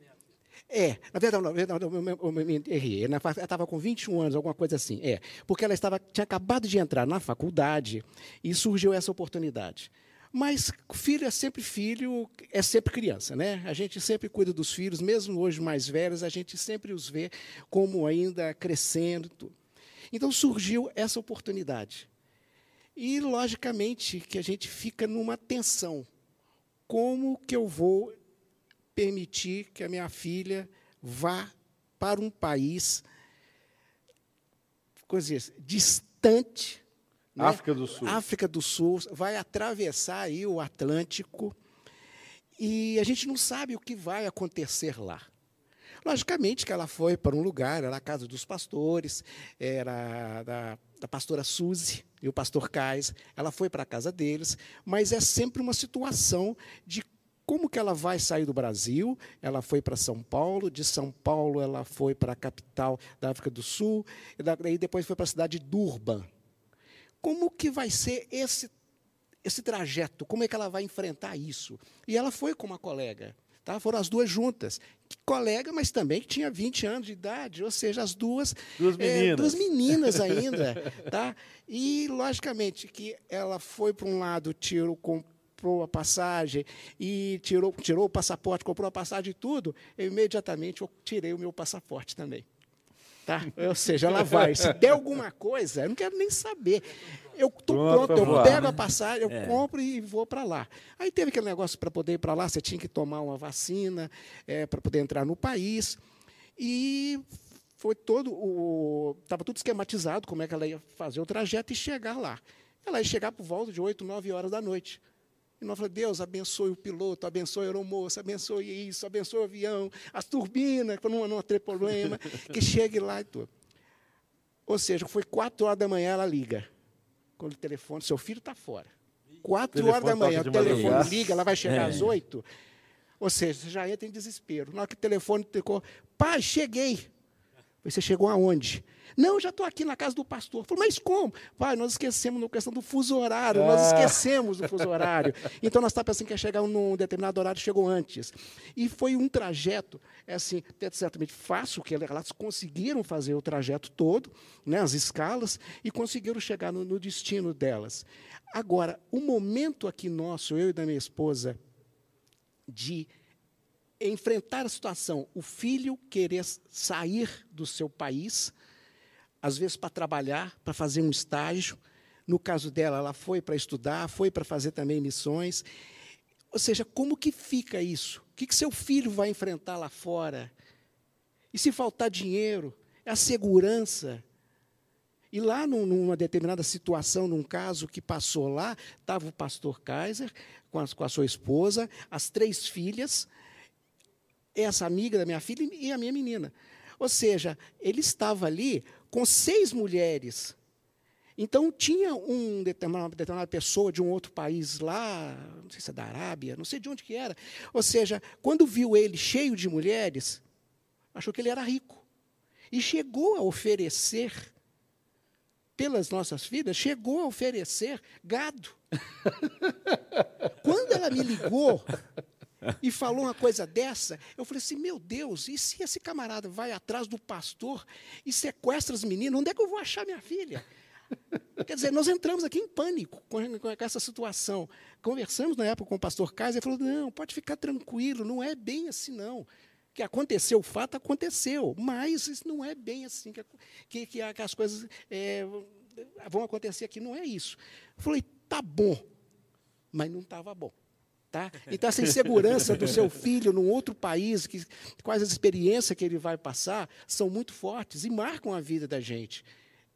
é, na verdade, na verdade eu me errei. Ela estava com 21 anos, alguma coisa assim. É, porque ela estava, tinha acabado de entrar na faculdade e surgiu essa oportunidade. Mas filho é sempre filho, é sempre criança, né? A gente sempre cuida dos filhos, mesmo hoje mais velhos, a gente sempre os vê como ainda crescendo. Então surgiu essa oportunidade. E, logicamente, que a gente fica numa tensão. Como que eu vou permitir que a minha filha vá para um país coisas, distante? Né? África do Sul. África do Sul, vai atravessar aí o Atlântico e a gente não sabe o que vai acontecer lá. Logicamente que ela foi para um lugar, era a casa dos pastores, era da, da pastora Suzy e o pastor Cais, ela foi para a casa deles, mas é sempre uma situação de como que ela vai sair do Brasil? Ela foi para São Paulo, de São Paulo ela foi para a capital da África do Sul, e daí depois foi para a cidade de Durban. Como que vai ser esse esse trajeto? Como é que ela vai enfrentar isso? E ela foi com uma colega. Tá? Foram as duas juntas. Colega, mas também que tinha 20 anos de idade, ou seja, as duas. Duas meninas. É, duas meninas <laughs> ainda. tá? E, logicamente, que ela foi para um lado, tirou, comprou a passagem e tirou, tirou o passaporte, comprou a passagem e tudo, eu imediatamente eu tirei o meu passaporte também. Tá? Ou seja, ela vai. Se der alguma coisa, eu não quero nem saber. Eu estou pronto, pronto eu voar, pego né? a passagem, eu é. compro e vou para lá. Aí teve aquele negócio para poder ir para lá, você tinha que tomar uma vacina é, para poder entrar no país. E foi todo o. Estava tudo esquematizado, como é que ela ia fazer o trajeto e chegar lá. Ela ia chegar por volta de 8, 9 horas da noite. E nós falamos, Deus, abençoe o piloto, abençoe a aeromoça, abençoe isso, abençoe o avião, as turbinas, para não, não ter problema, <laughs> que chegue lá e tudo. Ou seja, foi quatro horas da manhã, ela liga. Quando o telefone, seu filho está fora. Quatro horas da manhã, o telefone liga, ela vai chegar é. às oito. Ou seja, você já entra em desespero. Na hora que o telefone tocou, pai, cheguei. Você chegou aonde? Não, já estou aqui na casa do pastor. Falei, mas como? Pai, nós esquecemos na questão do fuso horário, nós ah. esquecemos do fuso horário. <laughs> Então nós estávamos pensando que ia chegar num determinado horário, chegou antes. E foi um trajeto, é assim, certamente fácil, que elas conseguiram fazer o trajeto todo, né, as escalas, e conseguiram chegar no, no destino delas. Agora, o momento aqui nosso, eu e da minha esposa, de enfrentar a situação, o filho querer sair do seu país, às vezes para trabalhar, para fazer um estágio. No caso dela, ela foi para estudar, foi para fazer também missões. Ou seja, como que fica isso? O que, que seu filho vai enfrentar lá fora? E se faltar dinheiro? É a segurança. E lá, numa determinada situação, num caso que passou lá, estava o pastor Kaiser com a, com a sua esposa, as três filhas, essa amiga da minha filha e a minha menina. Ou seja, ele estava ali com seis mulheres. Então, tinha um determinada, uma determinada pessoa de um outro país lá, não sei se é da Arábia, não sei de onde que era. Ou seja, quando viu ele cheio de mulheres, achou que ele era rico. E chegou a oferecer, pelas nossas filhas, chegou a oferecer gado. <laughs> Quando ela me ligou <laughs> e falou uma coisa dessa, eu falei assim: meu Deus, e se esse camarada vai atrás do pastor e sequestra as meninas, onde é que eu vou achar minha filha? <laughs> Quer dizer, nós entramos aqui em pânico com, com essa situação. Conversamos na época com o pastor Kaiser e falou: não, pode ficar tranquilo, não é bem assim, não. Que aconteceu o fato, aconteceu, mas isso não é bem assim que, que, que as coisas é, vão acontecer aqui, não é isso. Eu falei: tá bom, mas não estava bom. Tá? Então, essa insegurança do seu filho num outro país, que, quais as experiências que ele vai passar, são muito fortes e marcam a vida da gente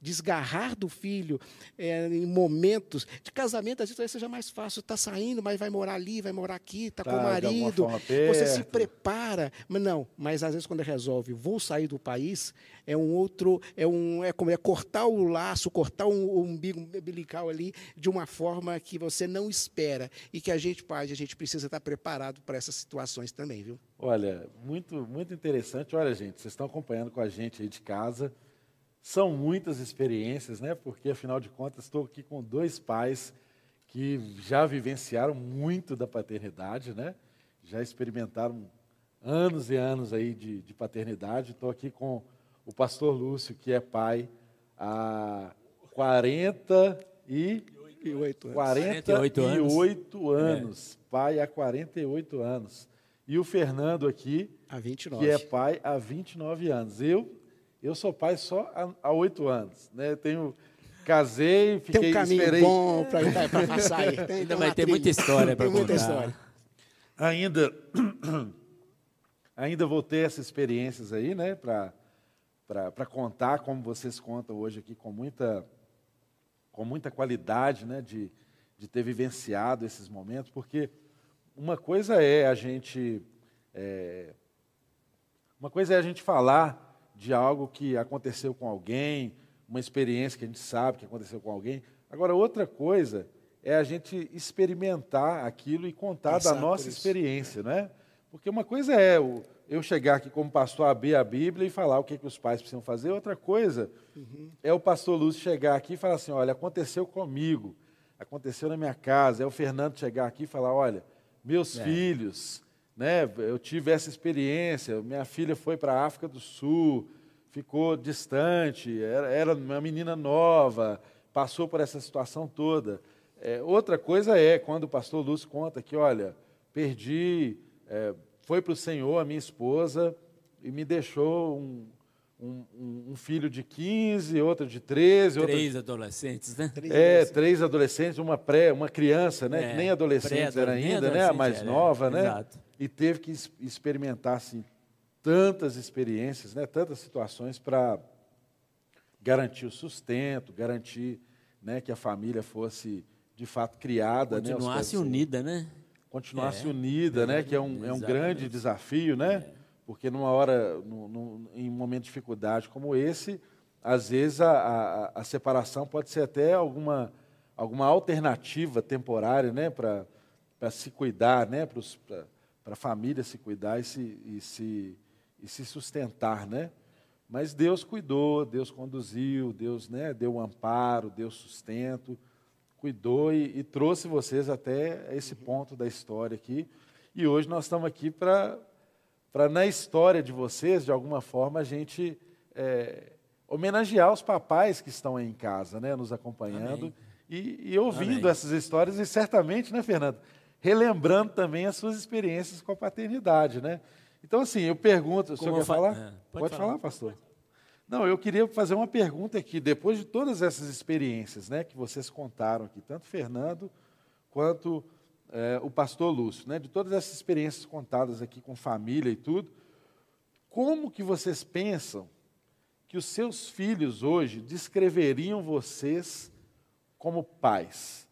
desgarrar do filho é, em momentos de casamento, às vezes talvez seja mais fácil. Está saindo, mas vai morar ali, vai morar aqui, está tá, com o marido. Você se prepara. Mas não, mas às vezes quando resolve, vou sair do país, é um outro, é um, é como é cortar o laço, cortar o, o umbigo umbilical ali de uma forma que você não espera. E que a gente, pai, a gente precisa estar preparado para essas situações também, viu? Olha, muito, muito interessante. Olha, gente, vocês estão acompanhando com a gente aí de casa. São muitas experiências, né? Porque afinal de contas estou aqui com dois pais que já vivenciaram muito da paternidade, né? Já experimentaram anos e anos aí de, de paternidade. Estou aqui com o pastor Lúcio, que é pai há 40 e 48 anos. 48 anos. anos. É. Pai há 48 anos. E o Fernando aqui, que é pai há 29 anos. Eu eu sou pai só há oito anos. Né? tenho, casei, fiquei, tem um caminho esperei... bom para passar aí. <laughs> Tem, Ainda vai ter muita história para contar. Muita história. Ainda, <clears throat> ainda vou ter essas experiências aí, né, para contar como vocês contam hoje aqui com muita, com muita qualidade, né, de, de ter vivenciado esses momentos, porque uma coisa é a gente, é, uma coisa é a gente falar de algo que aconteceu com alguém, uma experiência que a gente sabe que aconteceu com alguém. Agora, outra coisa é a gente experimentar aquilo e contar Passar da nossa experiência, né? Porque uma coisa é eu chegar aqui como pastor, abrir a Bíblia e falar o que, que os pais precisam fazer. Outra coisa uhum. é o pastor Lúcio chegar aqui e falar assim: olha, aconteceu comigo, aconteceu na minha casa. É o Fernando chegar aqui e falar: olha, meus é. filhos né? Eu tive essa experiência. Minha filha foi para a África do Sul, ficou distante, era, era uma menina nova, passou por essa situação toda. É, outra coisa é quando o pastor Lúcio conta que, olha, perdi, é, foi para o Senhor a minha esposa e me deixou um, um, um, filho de 15, outro de 13. Três adolescentes, né? É, três adolescentes, uma pré, uma criança, né? É, que nem adolescente era ainda, né? A mais era, nova, né? Exato. E teve que experimentar, assim, tantas experiências, né? Tantas situações para garantir o sustento, garantir né, que a família fosse, de fato, criada. Né, Continuasse né, unida, né? Continuasse é, unida, né? Que é um, é um grande desafio, né? É porque numa hora, no, no, em um momento de dificuldade como esse, às vezes a, a, a separação pode ser até alguma, alguma alternativa temporária né, para se cuidar, né, para a família se cuidar e se, e, se, e se sustentar. Né? Mas Deus cuidou, Deus conduziu, Deus né, deu um amparo, deu sustento, cuidou e, e trouxe vocês até esse ponto da história aqui. E hoje nós estamos aqui para, na história de vocês, de alguma forma, a gente é, homenagear os papais que estão aí em casa, né, nos acompanhando e, e, ouvindo Amém. essas histórias e certamente, né, Fernando, relembrando também as suas experiências com a paternidade, né? Então, assim, eu pergunto, o senhor quer falar? É, pode, pode falar. falar, pastor. Não, eu queria fazer uma pergunta aqui, depois de todas essas experiências né, que vocês contaram aqui, tanto Fernando quanto é, o pastor Lúcio, né, de todas essas experiências contadas aqui com família e tudo, como que vocês pensam que os seus filhos hoje descreveriam vocês como pais?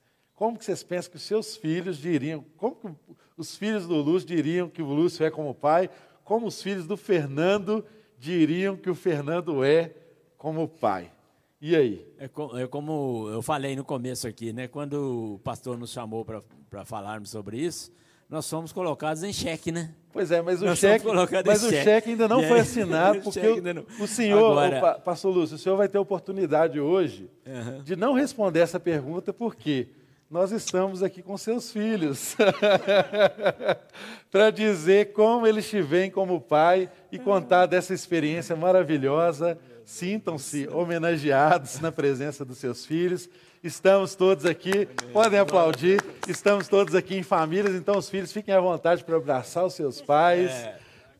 Como que vocês pensam que os seus filhos diriam, como que os filhos do Lúcio diriam que o Lúcio é como pai, como os filhos do Fernando diriam que o Fernando é como pai. E aí? É, é como eu falei no começo aqui, né? Quando o pastor nos chamou para falarmos sobre isso, nós fomos colocados em xeque, né? Pois é, mas o, cheque, mas o cheque. cheque ainda não <laughs> foi assinado, <laughs> porque o, o, senhor, Agora... o pastor Lúcio, o senhor vai ter oportunidade hoje uhum. de não responder essa pergunta, por quê? Porque nós estamos aqui com seus filhos <laughs> para dizer como eles te veem como pai e contar dessa experiência maravilhosa. Sintam-se homenageados na presença dos seus filhos. Estamos todos aqui, podem aplaudir. Estamos todos aqui em famílias, então os filhos fiquem à vontade para abraçar os seus pais,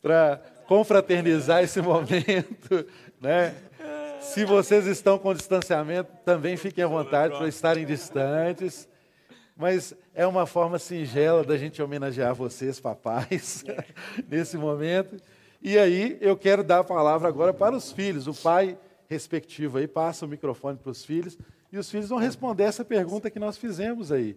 para confraternizar esse momento, <laughs> né? Se vocês estão com distanciamento, também fiquem à vontade para estarem distantes mas é uma forma singela da gente homenagear vocês, papais, <laughs> nesse momento. E aí eu quero dar a palavra agora para os filhos. O pai respectivo aí passa o microfone para os filhos e os filhos vão responder essa pergunta que nós fizemos aí.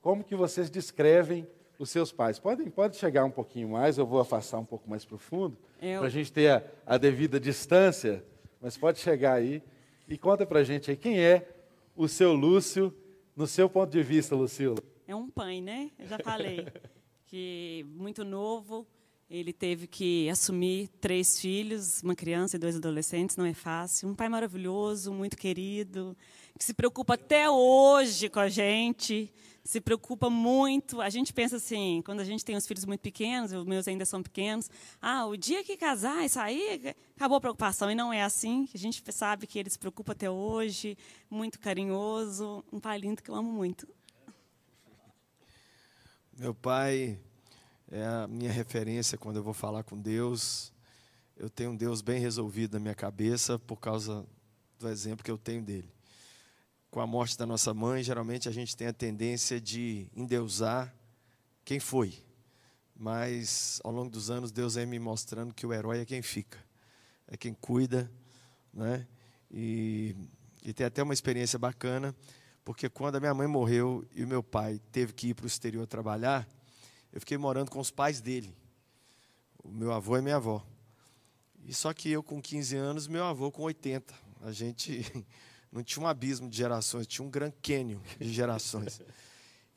Como que vocês descrevem os seus pais? Podem, pode chegar um pouquinho mais, eu vou afastar um pouco mais para o fundo, eu... para a gente ter a, a devida distância, mas pode chegar aí e conta para a gente aí quem é o seu Lúcio no seu ponto de vista, Lucila? É um pai, né? Eu já falei <laughs> que muito novo, ele teve que assumir três filhos, uma criança e dois adolescentes, não é fácil. Um pai maravilhoso, muito querido, que se preocupa até hoje com a gente, se preocupa muito. A gente pensa assim, quando a gente tem os filhos muito pequenos, os meus ainda são pequenos, ah, o dia que casar, isso aí, acabou a preocupação. E não é assim. A gente sabe que ele se preocupa até hoje, muito carinhoso, um pai lindo que eu amo muito. Meu pai é a minha referência quando eu vou falar com Deus. Eu tenho um Deus bem resolvido na minha cabeça por causa do exemplo que eu tenho dele com a morte da nossa mãe, geralmente a gente tem a tendência de endeusar quem foi. Mas ao longo dos anos, Deus vem me mostrando que o herói é quem fica, é quem cuida, né? E, e tem até uma experiência bacana, porque quando a minha mãe morreu e o meu pai teve que ir para o exterior trabalhar, eu fiquei morando com os pais dele, o meu avô e minha avó. E só que eu com 15 anos, meu avô com 80. A gente não tinha um abismo de gerações, tinha um Grand Canyon de gerações.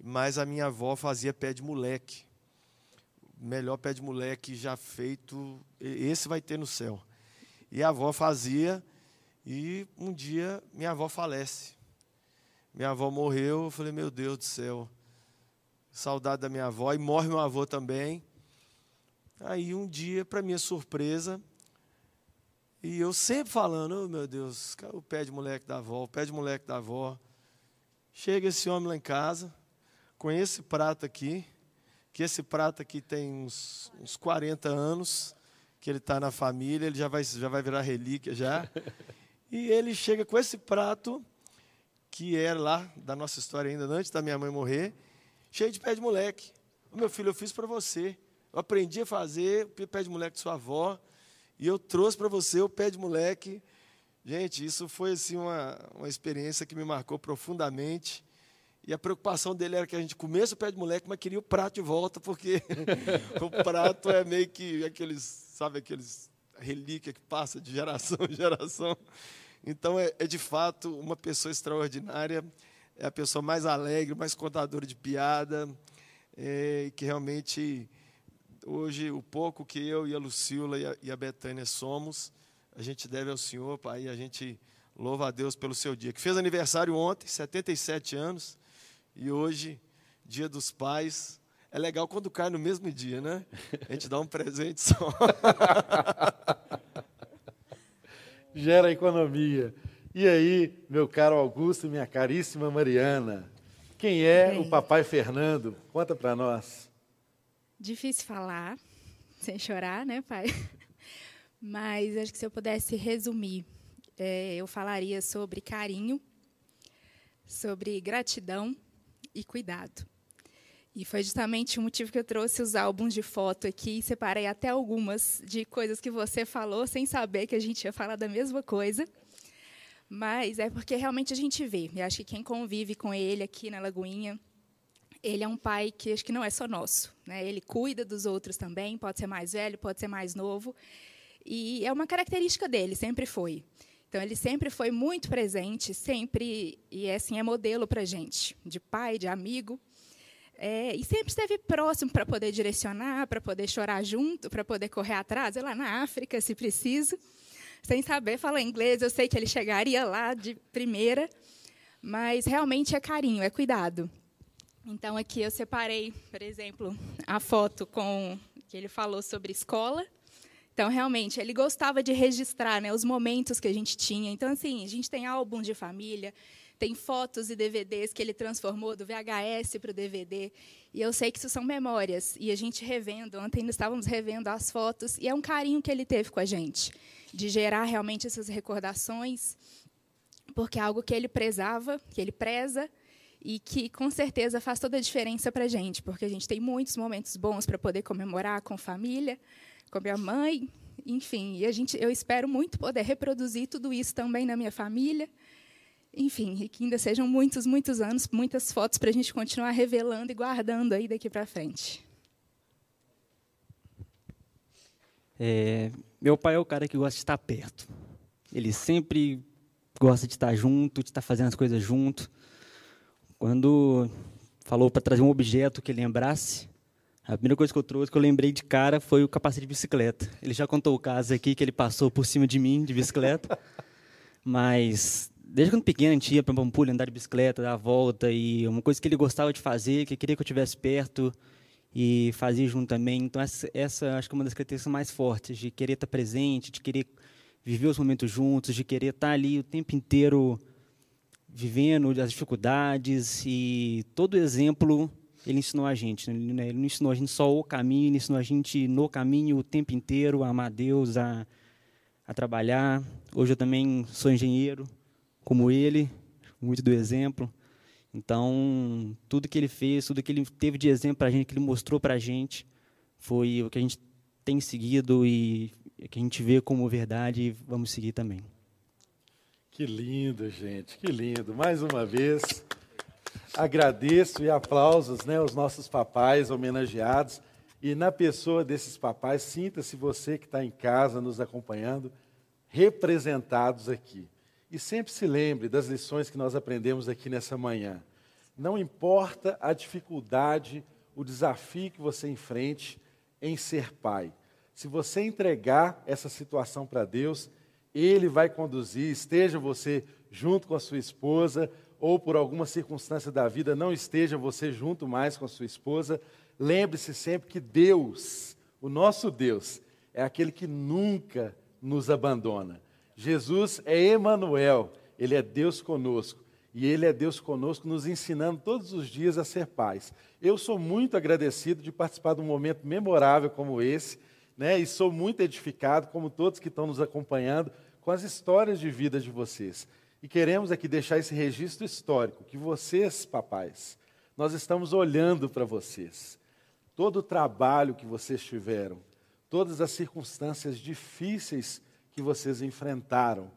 Mas a minha avó fazia pé de moleque. Melhor pé de moleque já feito, esse vai ter no céu. E a avó fazia, e um dia minha avó falece. Minha avó morreu, eu falei, meu Deus do céu, saudade da minha avó, e morre meu avô também. Aí um dia, para minha surpresa, e eu sempre falando, oh, meu Deus, o pé de moleque da avó, o pé de moleque da avó. Chega esse homem lá em casa, com esse prato aqui, que esse prato aqui tem uns, uns 40 anos, que ele está na família, ele já vai, já vai virar relíquia já. <laughs> E ele chega com esse prato, que era lá da nossa história ainda, antes da minha mãe morrer, cheio de pé de moleque. Meu filho, eu fiz para você. Eu aprendi a fazer pé de moleque de sua avó. E eu trouxe para você o pé de moleque. Gente, isso foi assim uma, uma experiência que me marcou profundamente. E a preocupação dele era que a gente comesse o pé de moleque, mas queria o prato de volta, porque <laughs> o prato é meio que aqueles, sabe, aqueles relíquia que passa de geração em geração. Então, é, é de fato uma pessoa extraordinária, é a pessoa mais alegre, mais contadora de piada, é, que realmente Hoje, o pouco que eu e a Lucila e a, e a Betânia somos, a gente deve ao Senhor, Pai, e a gente louva a Deus pelo seu dia, que fez aniversário ontem, 77 anos, e hoje, dia dos pais. É legal quando cai no mesmo dia, né? A gente dá um presente só. <laughs> Gera economia. E aí, meu caro Augusto e minha caríssima Mariana, quem é o papai Fernando? Conta para nós. Difícil falar, <laughs> sem chorar, né, pai? <laughs> Mas acho que se eu pudesse resumir, é, eu falaria sobre carinho, sobre gratidão e cuidado. E foi justamente o motivo que eu trouxe os álbuns de foto aqui e separei até algumas de coisas que você falou sem saber que a gente ia falar da mesma coisa. Mas é porque realmente a gente vê. E acho que quem convive com ele aqui na Lagoinha, ele é um pai que acho que não é só nosso. Né? Ele cuida dos outros também, pode ser mais velho, pode ser mais novo. E é uma característica dele, sempre foi. Então, ele sempre foi muito presente, sempre, e assim, é modelo para a gente, de pai, de amigo. É, e sempre esteve próximo para poder direcionar, para poder chorar junto, para poder correr atrás, lá na África, se preciso. Sem saber falar inglês, eu sei que ele chegaria lá de primeira, mas realmente é carinho, é cuidado. Então, aqui eu separei, por exemplo, a foto com que ele falou sobre escola. Então, realmente, ele gostava de registrar né, os momentos que a gente tinha. Então, assim, a gente tem álbuns de família, tem fotos e DVDs que ele transformou do VHS para o DVD. E eu sei que isso são memórias. E a gente revendo, ontem nós estávamos revendo as fotos, e é um carinho que ele teve com a gente, de gerar realmente essas recordações, porque é algo que ele prezava, que ele preza, e que com certeza faz toda a diferença para a gente, porque a gente tem muitos momentos bons para poder comemorar com família, com minha mãe, enfim, e a gente, eu espero muito poder reproduzir tudo isso também na minha família. Enfim, e que ainda sejam muitos, muitos anos, muitas fotos para a gente continuar revelando e guardando aí daqui para frente. É, meu pai é o cara que gosta de estar perto. Ele sempre gosta de estar junto, de estar fazendo as coisas junto. Quando falou para trazer um objeto que lembrasse, a primeira coisa que eu trouxe, que eu lembrei de cara, foi o capacete de bicicleta. Ele já contou o caso aqui, que ele passou por cima de mim de bicicleta. <laughs> Mas, desde quando pequeno, a gente ia para Pampulha andar de bicicleta, dar a volta. E uma coisa que ele gostava de fazer, que queria que eu estivesse perto e fazia junto também. Então, essa, essa acho que é uma das características mais fortes, de querer estar presente, de querer viver os momentos juntos, de querer estar ali o tempo inteiro vivendo as dificuldades e todo exemplo ele ensinou a gente. Né? Ele não ensinou a gente só o caminho, ele ensinou a gente no caminho o tempo inteiro a amar Deus, a, a trabalhar. Hoje eu também sou engenheiro, como ele, muito do exemplo. Então, tudo que ele fez, tudo que ele teve de exemplo para a gente, que ele mostrou para a gente, foi o que a gente tem seguido e que a gente vê como verdade e vamos seguir também. Que lindo, gente, que lindo. Mais uma vez, agradeço e aplausos né, aos nossos papais homenageados. E na pessoa desses papais, sinta-se você que está em casa nos acompanhando, representados aqui. E sempre se lembre das lições que nós aprendemos aqui nessa manhã. Não importa a dificuldade, o desafio que você enfrente em ser pai. Se você entregar essa situação para Deus, Ele vai conduzir, esteja você junto com a sua esposa, ou por alguma circunstância da vida não esteja você junto mais com a sua esposa, lembre-se sempre que Deus, o nosso Deus, é aquele que nunca nos abandona. Jesus é Emanuel, ele é Deus conosco. E ele é Deus conosco, nos ensinando todos os dias a ser pais. Eu sou muito agradecido de participar de um momento memorável como esse, né? E sou muito edificado, como todos que estão nos acompanhando, com as histórias de vida de vocês. E queremos aqui deixar esse registro histórico, que vocês, papais, nós estamos olhando para vocês. Todo o trabalho que vocês tiveram, todas as circunstâncias difíceis que vocês enfrentaram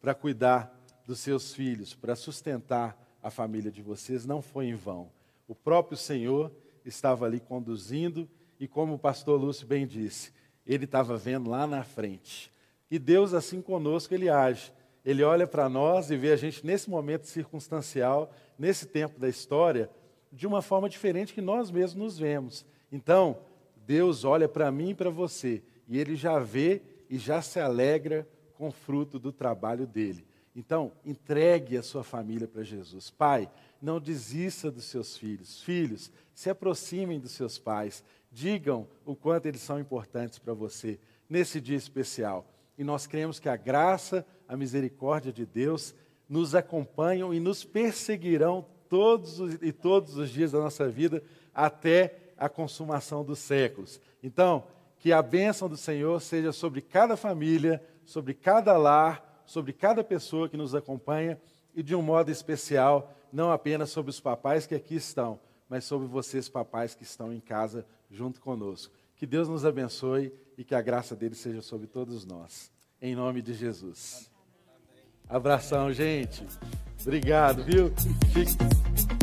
para cuidar dos seus filhos, para sustentar a família de vocês, não foi em vão. O próprio Senhor estava ali conduzindo e, como o pastor Lúcio bem disse, ele estava vendo lá na frente. E Deus, assim conosco, ele age. Ele olha para nós e vê a gente nesse momento circunstancial, nesse tempo da história, de uma forma diferente que nós mesmos nos vemos. Então, Deus olha para mim e para você, e ele já vê e já se alegra com fruto do trabalho dele. Então, entregue a sua família para Jesus. Pai, não desista dos seus filhos. Filhos, se aproximem dos seus pais. Digam o quanto eles são importantes para você nesse dia especial. E nós cremos que a graça, a misericórdia de Deus nos acompanham e nos perseguirão todos os, e todos os dias da nossa vida até a consumação dos séculos. Então, que a bênção do Senhor seja sobre cada família, sobre cada lar, sobre cada pessoa que nos acompanha e de um modo especial, não apenas sobre os papais que aqui estão, mas sobre vocês, papais que estão em casa junto conosco. Que Deus nos abençoe e que a graça dele seja sobre todos nós. Em nome de Jesus. Abração, gente. Obrigado, viu? Fique...